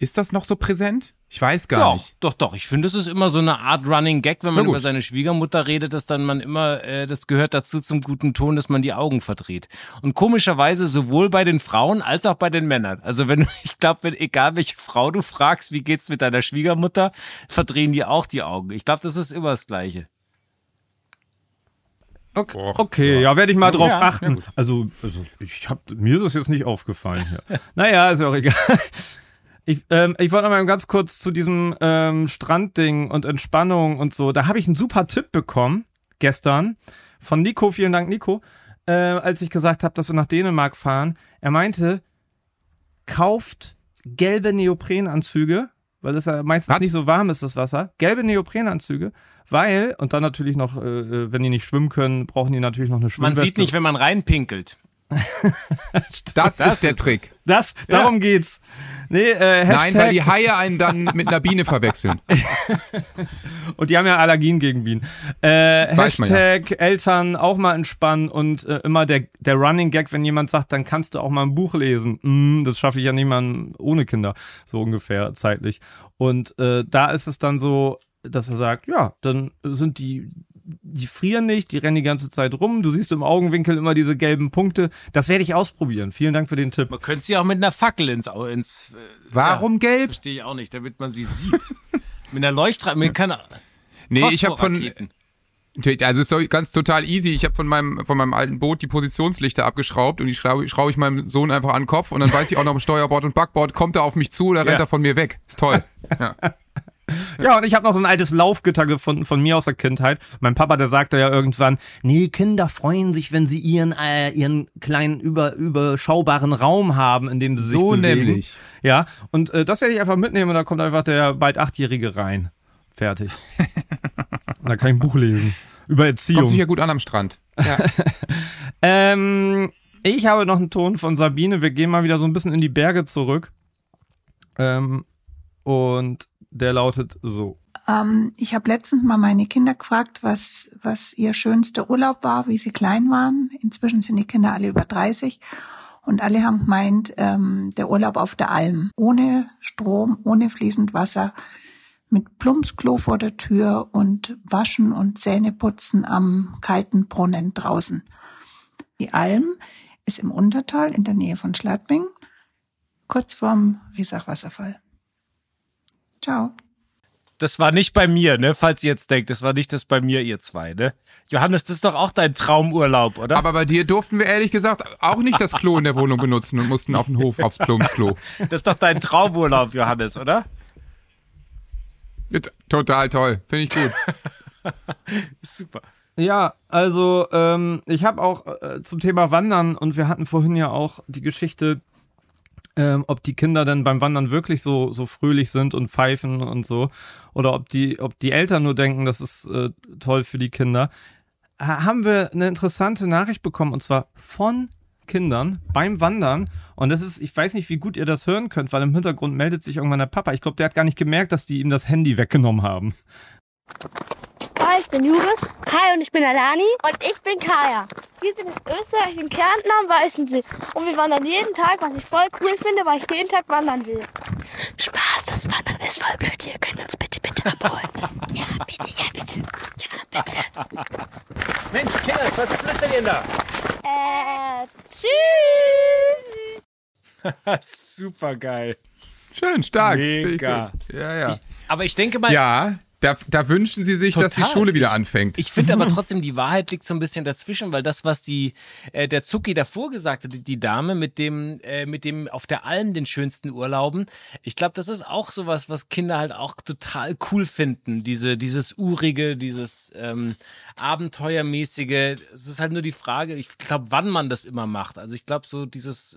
S1: Ist das noch so präsent? Ich weiß gar
S2: doch,
S1: nicht.
S2: Doch, doch. Ich finde, es ist immer so eine Art Running Gag, wenn man über seine Schwiegermutter redet, dass dann man immer, äh, das gehört dazu zum guten Ton, dass man die Augen verdreht. Und komischerweise sowohl bei den Frauen als auch bei den Männern. Also wenn, ich glaube, egal welche Frau du fragst, wie geht's mit deiner Schwiegermutter, verdrehen die auch die Augen. Ich glaube, das ist immer das Gleiche.
S3: Okay, okay ja, ja werde ich mal drauf ja, achten. Ja, also, also ich hab, mir ist es jetzt nicht aufgefallen naja, ist ja auch egal. Ich, ähm, ich wollte noch mal ganz kurz zu diesem ähm, Strandding und Entspannung und so. Da habe ich einen super Tipp bekommen gestern von Nico. Vielen Dank, Nico. Äh, als ich gesagt habe, dass wir nach Dänemark fahren. Er meinte, kauft gelbe Neoprenanzüge, weil es ja meistens Was? nicht so warm ist, das Wasser. Gelbe Neoprenanzüge, weil, und dann natürlich noch, äh, äh wenn die nicht schwimmen können, brauchen die natürlich noch eine Schwimmweste.
S2: Man sieht nicht, wenn man reinpinkelt.
S1: das, das, ist der ist Trick.
S3: Das, darum ja. geht's. Nee, äh, Hashtag,
S1: Nein, weil die Haie einen dann mit einer Biene verwechseln.
S3: Und die haben ja Allergien gegen Bienen. Äh,
S1: man ja.
S3: Hashtag Eltern auch mal entspannen und äh, immer der, der Running Gag, wenn jemand sagt, dann kannst du auch mal ein Buch lesen. Mm, das schaffe ich ja mal ohne Kinder, so ungefähr zeitlich. Und äh, da ist es dann so, dass er sagt, ja, dann sind die, die frieren nicht, die rennen die ganze Zeit rum. Du siehst im Augenwinkel immer diese gelben Punkte. Das werde ich ausprobieren. Vielen Dank für den Tipp.
S2: Man könnte sie auch mit einer Fackel ins, Au- ins äh,
S1: Warum gelb?
S2: Verstehe ich auch nicht, damit man sie sieht. mit einer Leuchtstrahl, mit keiner
S1: Nee, ich habe von also ist doch ganz total easy. Ich habe von meinem von meinem alten Boot die Positionslichter abgeschraubt und die schraube, schraube ich meinem Sohn einfach an den Kopf und dann weiß ich auch noch im Steuerbord und Backbord kommt er auf mich zu oder rennt
S3: Ja.
S1: er von mir weg. Ist toll. Ja.
S3: Ja, und ich habe noch so ein altes Laufgitter gefunden von mir aus der Kindheit. Mein Papa, der sagte ja irgendwann, nee, Kinder freuen sich, wenn sie ihren äh, ihren kleinen über überschaubaren Raum haben, in dem sie
S1: So
S3: sich bewegen.
S1: nämlich.
S3: Ja, und äh, das werde ich einfach mitnehmen und da kommt einfach der bald achtjährige rein. Fertig. und da kann ich ein Buch lesen über Erziehung.
S1: Kommt sicher gut an am Strand. Ja.
S3: Ähm, ich habe noch einen Ton von Sabine. Wir gehen mal wieder so ein bisschen in die Berge zurück. Ähm, und der lautet so.
S10: Ähm, ich habe letztens mal meine Kinder gefragt, was, was ihr schönster Urlaub war, wie sie klein waren. Inzwischen sind die Kinder alle über 30. Und alle haben gemeint, ähm, der Urlaub auf der Alm. Ohne Strom, ohne fließend Wasser, mit Plumpsklo vor der Tür und Waschen und Zähneputzen am kalten Brunnen draußen. Die Alm ist im Untertal in der Nähe von Schladming, kurz vorm Riesach-Wasserfall. Ciao.
S2: Das war nicht bei mir, ne? Falls ihr jetzt denkt, das war nicht das bei mir, ihr zwei, ne? Johannes, das ist doch auch dein Traumurlaub, oder?
S1: Aber bei dir durften wir ehrlich gesagt auch nicht das Klo in der Wohnung benutzen und mussten auf den Hof aufs Plumpsklo.
S2: Das ist doch dein Traumurlaub, Johannes, oder?
S1: Total toll. Finde ich gut.
S2: Super.
S3: Ja, also ähm, ich habe auch äh, zum Thema Wandern und wir hatten vorhin ja auch die Geschichte, ähm, ob die Kinder dann beim Wandern wirklich so so fröhlich sind und pfeifen und so oder ob die ob die Eltern nur denken, das ist äh, toll für die Kinder. Ha- Haben wir eine interessante Nachricht bekommen und zwar von Kindern beim Wandern und das ist, ich weiß nicht, wie gut ihr das hören könnt, weil im Hintergrund meldet sich irgendwann der Papa. Ich glaube, der hat gar nicht gemerkt, dass die ihm das Handy weggenommen haben.
S11: Ich bin Juris. Hi, und ich bin Alani. Und ich bin Kaya. Wir sind in Österreich, in Kärnten am Weißensee. Und wir wandern jeden Tag, was ich voll cool finde, weil ich jeden Tag wandern will. Spaß, das Wandern ist voll blöd. Ihr könnt uns bitte, bitte abholen. Ja, bitte, ja, bitte. Ja, bitte.
S12: Mensch, Kinder, was flüstert ihr da?
S11: Äh, tschüss.
S2: Super geil.
S1: Schön, stark. Ich
S2: Mega.
S1: Ja, ja.
S2: Aber ich denke mal.
S1: Ja, da, da wünschen sie sich, dass die
S2: Total.
S1: Schule wieder
S2: Ich-
S1: anfängt.
S2: Ich finde aber trotzdem, die Wahrheit liegt so ein bisschen dazwischen, weil das, was die äh, der Zucki davor gesagt hat, die, die Dame mit dem äh, mit dem auf der Alm den schönsten Urlauben, ich glaube, das ist auch sowas, was Kinder halt auch total cool finden. Diese dieses urige, dieses ähm, abenteuermäßige. Es ist halt nur die Frage, ich glaube, wann man das immer macht. Also ich glaube so dieses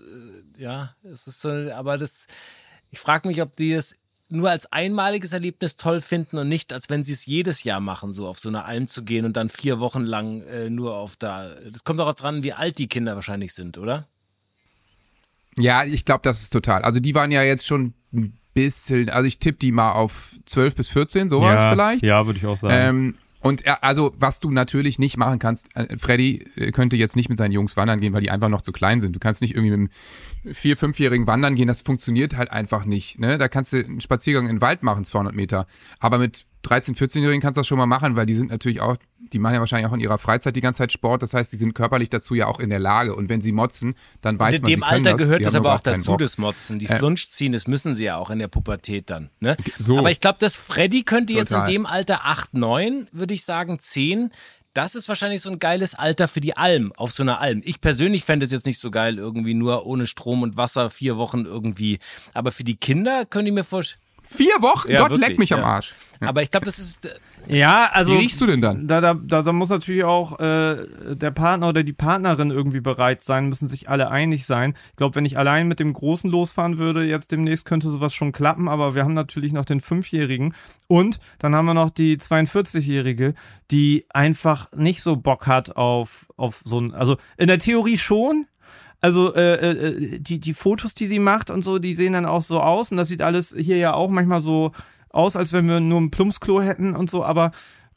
S2: äh, ja, es ist so, aber das ich frage mich, ob die es nur als einmaliges Erlebnis toll finden und nicht, als wenn sie es jedes Jahr machen, so auf so eine Alm zu gehen und dann vier Wochen lang äh, nur auf da. Das kommt auch dran, wie alt die Kinder wahrscheinlich sind, oder?
S1: Ja, ich glaube, das ist total. Also die waren ja jetzt schon ein bisschen, also ich tippe die mal auf 12 bis 14, sowas
S3: ja,
S1: vielleicht.
S3: Ja, würde ich auch sagen.
S1: Ähm, und ja, also, was du natürlich nicht machen kannst, äh, Freddy äh, könnte jetzt nicht mit seinen Jungs wandern gehen, weil die einfach noch zu klein sind. Du kannst nicht irgendwie mit einem vier-, fünfjährigen wandern gehen, das funktioniert halt einfach nicht. Ne? Da kannst du einen Spaziergang in den Wald machen, 200 Meter. Aber mit 13-, 14-Jährigen kannst du das schon mal machen, weil die sind natürlich auch, die machen ja wahrscheinlich auch in ihrer Freizeit die ganze Zeit Sport. Das heißt, die sind körperlich dazu ja auch in der Lage. Und wenn sie motzen, dann weiß
S2: in
S1: man,
S2: dem
S1: sie
S2: Alter
S1: das.
S2: gehört
S1: Die
S2: das aber auch dazu, das Motzen. Die
S1: Äh,
S2: Flunsch ziehen, das müssen sie ja auch in der Pubertät dann. Ne?
S1: So.
S2: Aber ich glaube, dass Freddy könnte jetzt in dem Alter 8, 9, würde ich sagen, 10. Das ist wahrscheinlich so ein geiles Alter für die Alm, auf so einer Alm. Ich persönlich fände es jetzt nicht so geil, irgendwie nur ohne Strom und Wasser vier Wochen irgendwie. Aber für die Kinder könnte ich mir vorstellen.
S1: Vier Wochen?
S2: Ja,
S1: Gott
S2: wirklich,
S1: leck mich
S2: ja.
S1: am Arsch.
S2: Aber ich glaube, das ist. äh,
S3: Ja, also.
S1: Wie riechst du denn dann?
S3: Da, da, da, da muss natürlich auch äh, der Partner oder die Partnerin irgendwie bereit sein, müssen sich alle einig sein. Ich glaube, wenn ich allein mit dem Großen losfahren würde, jetzt demnächst könnte sowas schon klappen, aber wir haben natürlich noch den Fünfjährigen und dann haben wir noch die 42-Jährige, die einfach nicht so Bock hat auf, auf so ein, also in der Theorie schon, Also äh, äh, die, die Fotos, die sie macht und so, die sehen dann auch so aus. Und das sieht alles hier ja auch manchmal so aus, als wenn wir nur ein Plumpsklo hätten und so. Aber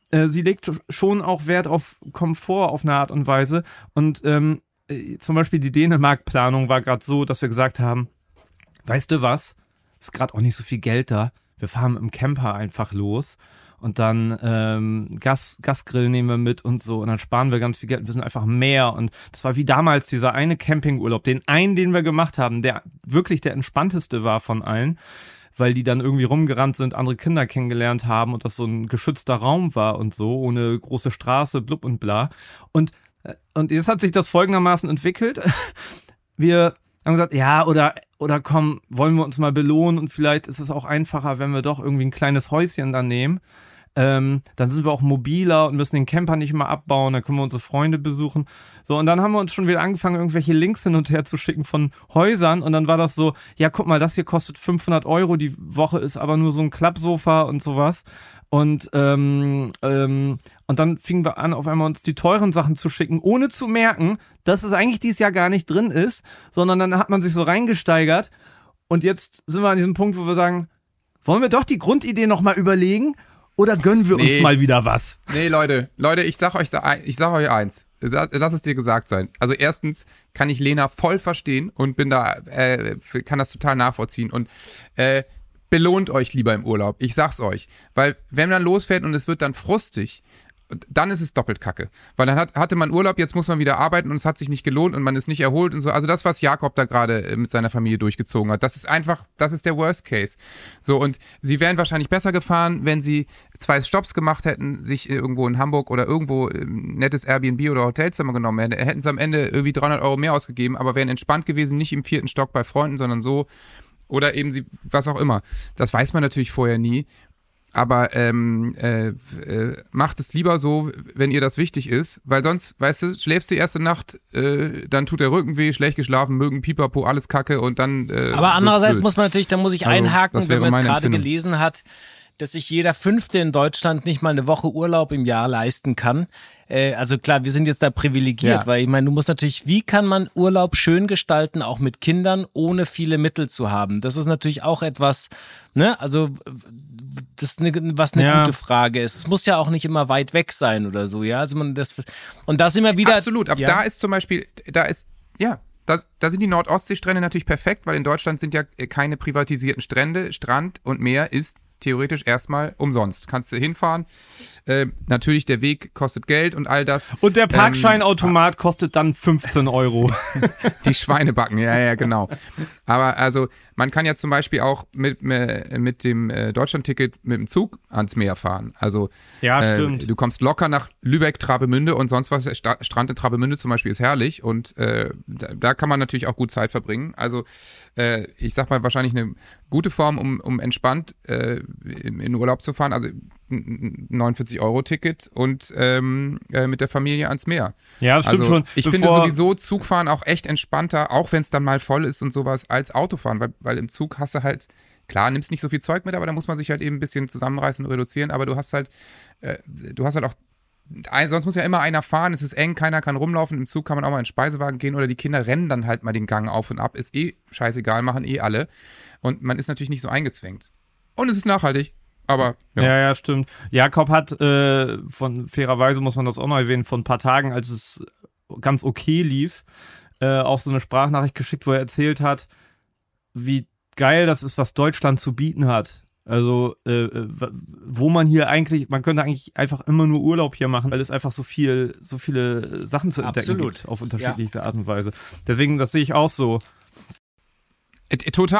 S3: äh, sie legt schon auch Wert auf Komfort auf eine Art und Weise. Und ähm, äh, zum Beispiel die Dänemark-Planung war gerade so, dass wir gesagt haben, weißt du was, ist gerade auch nicht so viel Geld da. Wir fahren im Camper einfach los und dann ähm, Gas, Gasgrill nehmen wir mit und so und dann sparen wir ganz viel Geld. Wir sind einfach mehr und das war wie damals dieser eine Campingurlaub, den einen, den wir gemacht haben, der wirklich der entspannteste war von allen, weil die dann irgendwie rumgerannt sind, andere Kinder kennengelernt haben und das so ein geschützter Raum war und so, ohne große Straße, blub und bla. Und äh, und jetzt hat sich das folgendermaßen entwickelt. Wir haben gesagt, ja, oder, oder komm, wollen wir uns mal belohnen und vielleicht ist es auch einfacher, wenn wir doch irgendwie ein kleines Häuschen dann nehmen. Ähm, dann sind wir auch mobiler und müssen den Camper nicht immer abbauen, dann können wir unsere Freunde besuchen. So, und dann haben wir uns schon wieder angefangen, irgendwelche Links hin und her zu schicken von Häusern und dann war das so, ja, guck mal, das hier kostet 500 Euro, die Woche ist aber nur so ein Klappsofa und sowas. Und, ähm, ähm, und dann fingen wir an, auf einmal uns die teuren Sachen zu schicken, ohne zu merken, dass es eigentlich dieses Jahr gar nicht drin ist, sondern dann hat man sich so reingesteigert. Und jetzt sind wir an diesem Punkt, wo wir sagen, wollen wir doch die Grundidee nochmal überlegen oder gönnen wir
S1: Nee.
S3: uns mal wieder was?
S1: Nee, Leute, Leute, ich sag euch, ich sag euch eins. Lass es dir gesagt sein. Also erstens kann ich Lena voll verstehen und bin da, äh, kann das total nachvollziehen und äh, belohnt euch lieber im Urlaub. Ich sag's euch. Weil wenn man losfährt und es wird dann frustig, dann ist es doppelt kacke. Weil dann hat, hatte man Urlaub, jetzt muss man wieder arbeiten und es hat sich nicht gelohnt und man ist nicht erholt und so. Also das, was Jakob da gerade äh, mit seiner Familie durchgezogen hat, das ist einfach, das ist der Worst Case. So, und sie wären wahrscheinlich besser gefahren, wenn sie zwei Stops gemacht hätten, sich irgendwo in Hamburg oder irgendwo ein nettes Airbnb oder Hotelzimmer genommen hätten. Hätten sie am Ende irgendwie 300 Euro mehr ausgegeben, aber wären entspannt gewesen, nicht im vierten Stock bei Freunden, sondern so. Oder eben sie, was auch immer. Das weiß man natürlich vorher nie. Aber ähm, äh, äh, macht es lieber so, wenn ihr das wichtig ist, weil sonst, weißt du, schläfst die erste Nacht, äh, dann tut der Rücken weh, schlecht geschlafen, mögen Pipapo, alles Kacke und dann. Äh,
S2: Aber andererseits muss man natürlich, da muss ich
S1: Also,
S2: einhaken, wenn man
S1: meine
S2: gerade gelesen hat, dass sich jeder Fünfte in Deutschland nicht mal eine Woche Urlaub im Jahr leisten kann. Äh, also klar, wir sind jetzt da privilegiert,
S1: Ja.
S2: weil ich meine, du musst natürlich, wie kann man Urlaub schön gestalten, auch mit Kindern, ohne viele Mittel zu haben? Das ist natürlich auch etwas, ne, also das ist eine, was eine
S3: Ja.
S2: gute Frage ist. Es muss ja auch nicht immer weit weg sein oder so, ja. Also man das und da sind wir wieder.
S1: Absolut, aber
S2: ja.
S1: da ist zum Beispiel, da ist, ja, da, da sind die Nordostseestrände natürlich perfekt, weil in Deutschland sind ja äh, keine privatisierten Strände. Strand und Meer ist theoretisch erstmal umsonst. Kannst du hinfahren. Äh, natürlich, der Weg kostet Geld und all das.
S3: Und der
S1: ähm,
S3: Parkscheinautomat ähm, kostet dann 15 Euro.
S1: die Schweinebacken, ja, ja, genau. Aber also, man kann ja zum Beispiel auch mit, mit dem äh, Deutschlandticket mit dem Zug ans Meer fahren. Also,
S3: ja,
S1: äh,
S3: stimmt.
S1: du kommst locker nach Lübeck, Travemünde und sonst was. Äh, Sta Strand in Travemünde zum Beispiel ist herrlich und äh, da, da, kann man natürlich auch gut Zeit verbringen. Also, ich sag mal, wahrscheinlich eine gute Form, um, um entspannt in, in Urlaub zu fahren. Also, 49 50-Euro-Ticket und ähm, äh, mit der Familie ans Meer.
S3: Ja, das stimmt
S1: also,
S3: schon.
S1: Ich finde sowieso Zugfahren auch echt entspannter, auch wenn es dann mal voll ist und sowas, als Autofahren, weil, weil im Zug hast du halt klar, nimmst nicht so viel Zeug mit, aber da muss man sich halt eben ein bisschen zusammenreißen und reduzieren. Aber du hast halt, äh, du hast halt auch, sonst muss ja immer einer fahren, es ist eng, keiner kann rumlaufen. Im Zug kann man auch mal in den Speisewagen gehen oder die Kinder rennen dann halt mal den Gang auf und ab. Ist eh scheißegal, machen eh alle. Und man ist natürlich nicht so eingezwängt. Und es ist nachhaltig aber ja.
S3: Ja, ja, stimmt. Jakob hat äh, von fairerweise muss man das auch noch erwähnen, vor ein paar Tagen, als es ganz okay lief, äh, auch so eine Sprachnachricht geschickt, wo er erzählt hat, wie geil das ist, was Deutschland zu bieten hat. Also, äh, äh, wo man hier eigentlich, man könnte eigentlich einfach immer nur Urlaub hier machen, weil es einfach so viel, so viele Sachen zu entdecken
S2: Absolut.
S3: gibt auf unterschiedlichste Art und Weise. Deswegen, das sehe ich auch so.
S1: Äh, Total.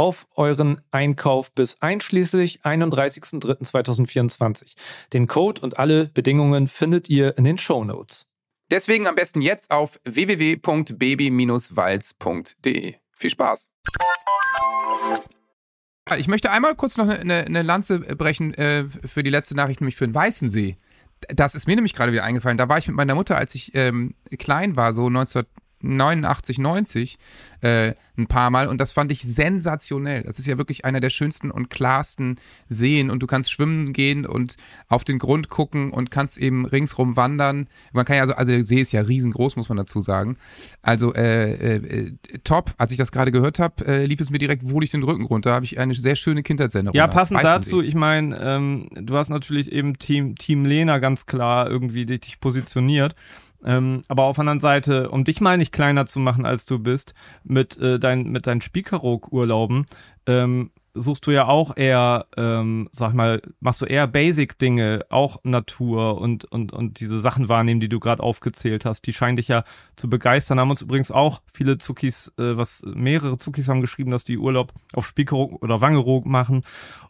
S13: auf euren Einkauf bis einschließlich 31.03.2024. Den Code und alle Bedingungen findet ihr in den Show Notes.
S1: Deswegen am besten jetzt auf www.baby-walz.de. Viel Spaß! Ich möchte einmal kurz noch eine, eine Lanze brechen äh, für die letzte Nachricht, nämlich für den Weißensee. Das ist mir nämlich gerade wieder eingefallen. Da war ich mit meiner Mutter, als ich ähm, klein war, so 1989, 90, äh, ein paar Mal und das fand ich sensationell. Das ist ja wirklich einer der schönsten und klarsten Seen und du kannst schwimmen gehen und auf den Grund gucken und kannst eben ringsrum wandern. Man kann ja also, also der See ist ja riesengroß, muss man dazu sagen. Also äh, äh, top. Als ich das gerade gehört habe, äh, lief es mir direkt wohlig den Rücken runter. Habe ich eine sehr schöne Kindheitserinnerung.
S3: Ja, passend dazu, ich meine, ähm, du hast natürlich eben Team, Team Lena ganz klar irgendwie dich positioniert. Ähm, aber auf der anderen Seite, um dich mal nicht kleiner zu machen, als du bist, mit, äh, dein, mit deinen Spiekeroog-Urlauben, ähm, suchst du ja auch eher, ähm, sag mal, machst du eher Basic-Dinge, auch Natur und, und, und diese Sachen wahrnehmen, die du gerade aufgezählt hast, die scheinen dich ja zu begeistern. Haben uns übrigens auch viele Zuckis, äh, was mehrere Zuckis haben geschrieben, dass die Urlaub auf Spiekeroog oder Wangerog machen.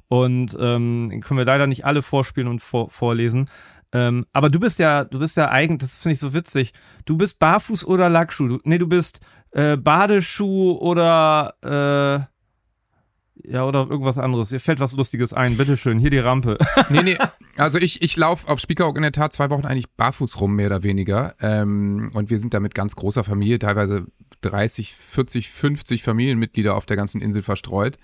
S3: Und ähm, können wir leider nicht alle vorspielen und vor, vorlesen. Ähm, aber du bist ja, du bist ja eigentlich, das finde ich so witzig. Du bist Barfuß oder Lackschuh. Du, nee, du bist äh, Badeschuh oder äh, ja, oder irgendwas anderes. Ihr fällt was Lustiges ein. Bitteschön, hier die Rampe.
S1: nee, nee. Also ich, ich laufe auf Spiekeroog in der Tat zwei Wochen eigentlich barfuß rum, mehr oder weniger. Ähm, und wir sind da mit ganz großer Familie, teilweise 30, 40, 50 Familienmitglieder auf der ganzen Insel verstreut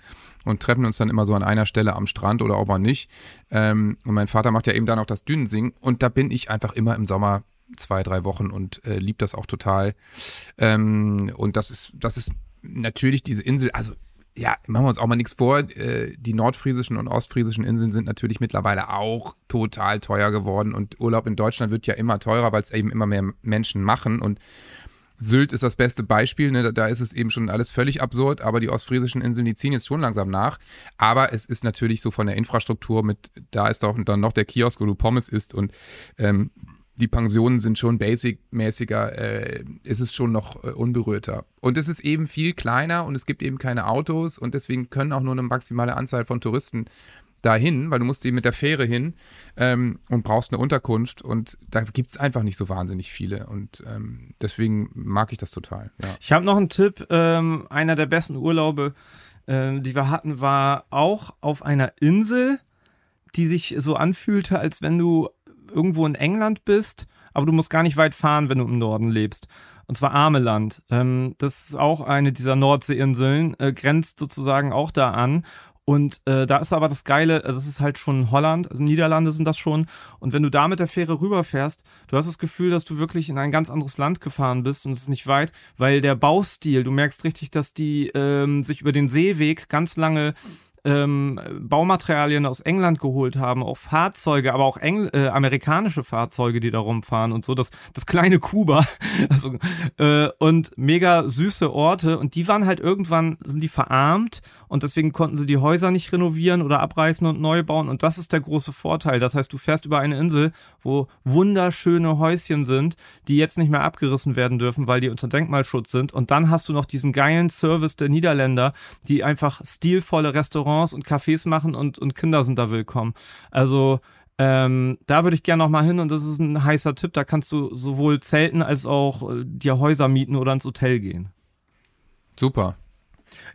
S1: und treffen uns dann immer so an einer Stelle am Strand oder auch mal nicht. Ähm, und mein Vater macht ja eben dann auch das Dünensingen und da bin ich einfach immer im Sommer zwei, drei Wochen und äh, lieb das auch total. Ähm, und das ist, das ist natürlich diese Insel, also ja, machen wir uns auch mal nichts vor. Äh, die nordfriesischen und ostfriesischen Inseln sind natürlich mittlerweile auch total teuer geworden und Urlaub in Deutschland wird ja immer teurer, weil es eben immer mehr Menschen machen und Sylt ist das beste Beispiel, ne? da ist es eben schon alles völlig absurd, aber die ostfriesischen Inseln, die ziehen jetzt schon langsam nach. Aber es ist natürlich so von der Infrastruktur mit, da ist auch dann noch der Kiosk, wo du Pommes isst und ähm, die Pensionen sind schon basic-mäßiger, äh, ist es schon noch äh, unberührter. Und es ist eben viel kleiner und es gibt eben keine Autos und deswegen können auch nur eine maximale Anzahl von Touristen dahin, weil du musst eben mit der Fähre hin ähm, und brauchst eine Unterkunft und da gibt es einfach nicht so wahnsinnig viele und ähm, deswegen mag ich das total. Ja.
S3: Ich habe noch einen Tipp, ähm, einer der besten Urlaube, äh, die wir hatten, war auch auf einer Insel, die sich so anfühlte, als wenn du irgendwo in England bist, aber du musst gar nicht weit fahren, wenn du im Norden lebst. Und zwar Ameland. Ähm, das ist auch eine dieser Nordseeinseln, äh, grenzt sozusagen auch da an. Und äh, da ist aber das Geile, also es ist halt schon Holland, also Niederlande sind das schon. Und wenn du da mit der Fähre rüberfährst, du hast das Gefühl, dass du wirklich in ein ganz anderes Land gefahren bist und es ist nicht weit, weil der Baustil, du merkst richtig, dass die ähm, sich über den Seeweg ganz lange ähm, Baumaterialien aus England geholt haben, auch Fahrzeuge, aber auch Engl äh, amerikanische Fahrzeuge, die da rumfahren und so, das, das kleine Kuba also, äh, und mega süße Orte und die waren halt irgendwann, sind die verarmt und deswegen konnten sie die Häuser nicht renovieren oder abreißen und neu bauen und das ist der große Vorteil. Das heißt, du fährst über eine Insel, wo wunderschöne Häuschen sind, die jetzt nicht mehr abgerissen werden dürfen, weil die unter Denkmalschutz sind und dann hast du noch diesen geilen Service der Niederländer, die einfach stilvolle Restaurants und Cafés machen und, und Kinder sind da willkommen. Also Ähm, da würde ich gerne noch mal hin und das ist ein heißer Tipp. Da kannst du sowohl zelten als auch äh, dir Häuser mieten oder ins Hotel gehen.
S1: Super.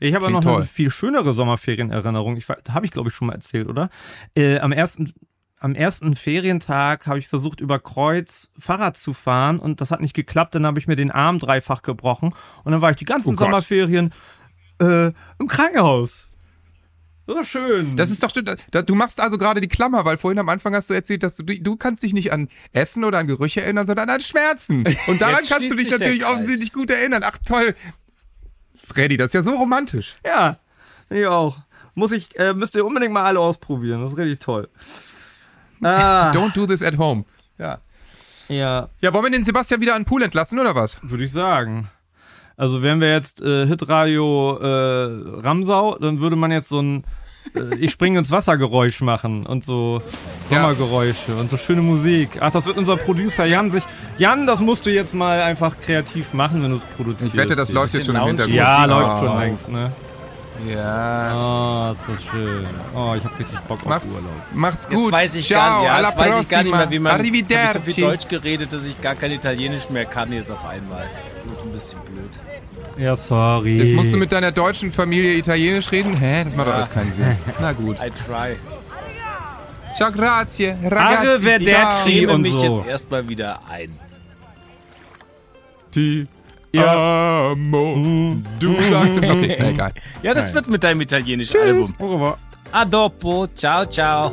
S3: Ich habe noch
S1: toll.
S3: eine viel schönere Sommerferienerinnerung. Ich habe ich glaube ich schon mal erzählt, oder? Äh, am ersten am ersten Ferientag habe ich versucht über Kreuz Fahrrad zu fahren und das hat nicht geklappt. Dann habe ich mir den Arm dreifach gebrochen und dann war ich die ganzen
S1: Oh.
S3: Sommerferien äh, im Krankenhaus. So schön.
S1: Das ist doch stimmt. Da, du machst also gerade die Klammer, weil vorhin am Anfang hast du erzählt, dass du, du kannst dich nicht an Essen oder an Gerüche erinnern, sondern an Schmerzen. Und daran kannst du dich natürlich offensichtlich gut erinnern. Ach toll. Freddy, das ist ja so romantisch.
S3: Ja, ich auch. Muss ich, äh, müsst ihr unbedingt mal alle ausprobieren. Das ist richtig toll. Ah,
S1: Don't do this at home. Ja.
S3: ja,
S1: Ja, wollen wir den Sebastian wieder an den Pool entlassen, oder was?
S3: würde ich sagen. Also wären wir jetzt äh, Hitradio äh, Ramsau, dann würde man jetzt so ein Ich springe ins Wassergeräusch machen und so Sommergeräusche und so schöne Musik. Ach, das wird unser Producer Jan sich. Jan, das musst du jetzt mal einfach kreativ machen, wenn du es produzierst.
S1: Ich wette, das läuft jetzt schon im Hintergrund.
S3: Ja,
S1: Oh.
S3: läuft schon längst, ne?
S1: Ja.
S3: Oh, ist das schön. Oh, ich hab richtig Bock auf
S1: Macht's,
S3: Urlaub.
S1: macht's
S2: Jetzt
S1: gut.
S2: weiß ich
S1: Ciao,
S2: gar nicht, ja, jetzt weiß ich gar nicht mehr, wie man. Jetzt hab ich so viel
S1: Arrivederci.
S2: Deutsch geredet, dass ich gar kein Italienisch mehr kann jetzt auf einmal. Das ist ein bisschen blöd.
S3: Ja, sorry.
S1: Jetzt musst du mit deiner deutschen Familie Italienisch reden? Hä? Das macht doch alles keinen Sinn. Na gut.
S2: I try.
S1: Ciao, grazie, ragazzi.
S3: Arrivederci.
S2: Ich creme
S3: und
S2: mich
S3: so.
S2: jetzt erstmal wieder ein.
S1: Ti
S3: Ja.
S1: amo. Du sagtest... Okay, egal.
S2: Ja, das
S1: Nein.
S2: wird mit deinem italienischen Album.
S3: Au revoir.
S2: A dopo. Ciao, ciao.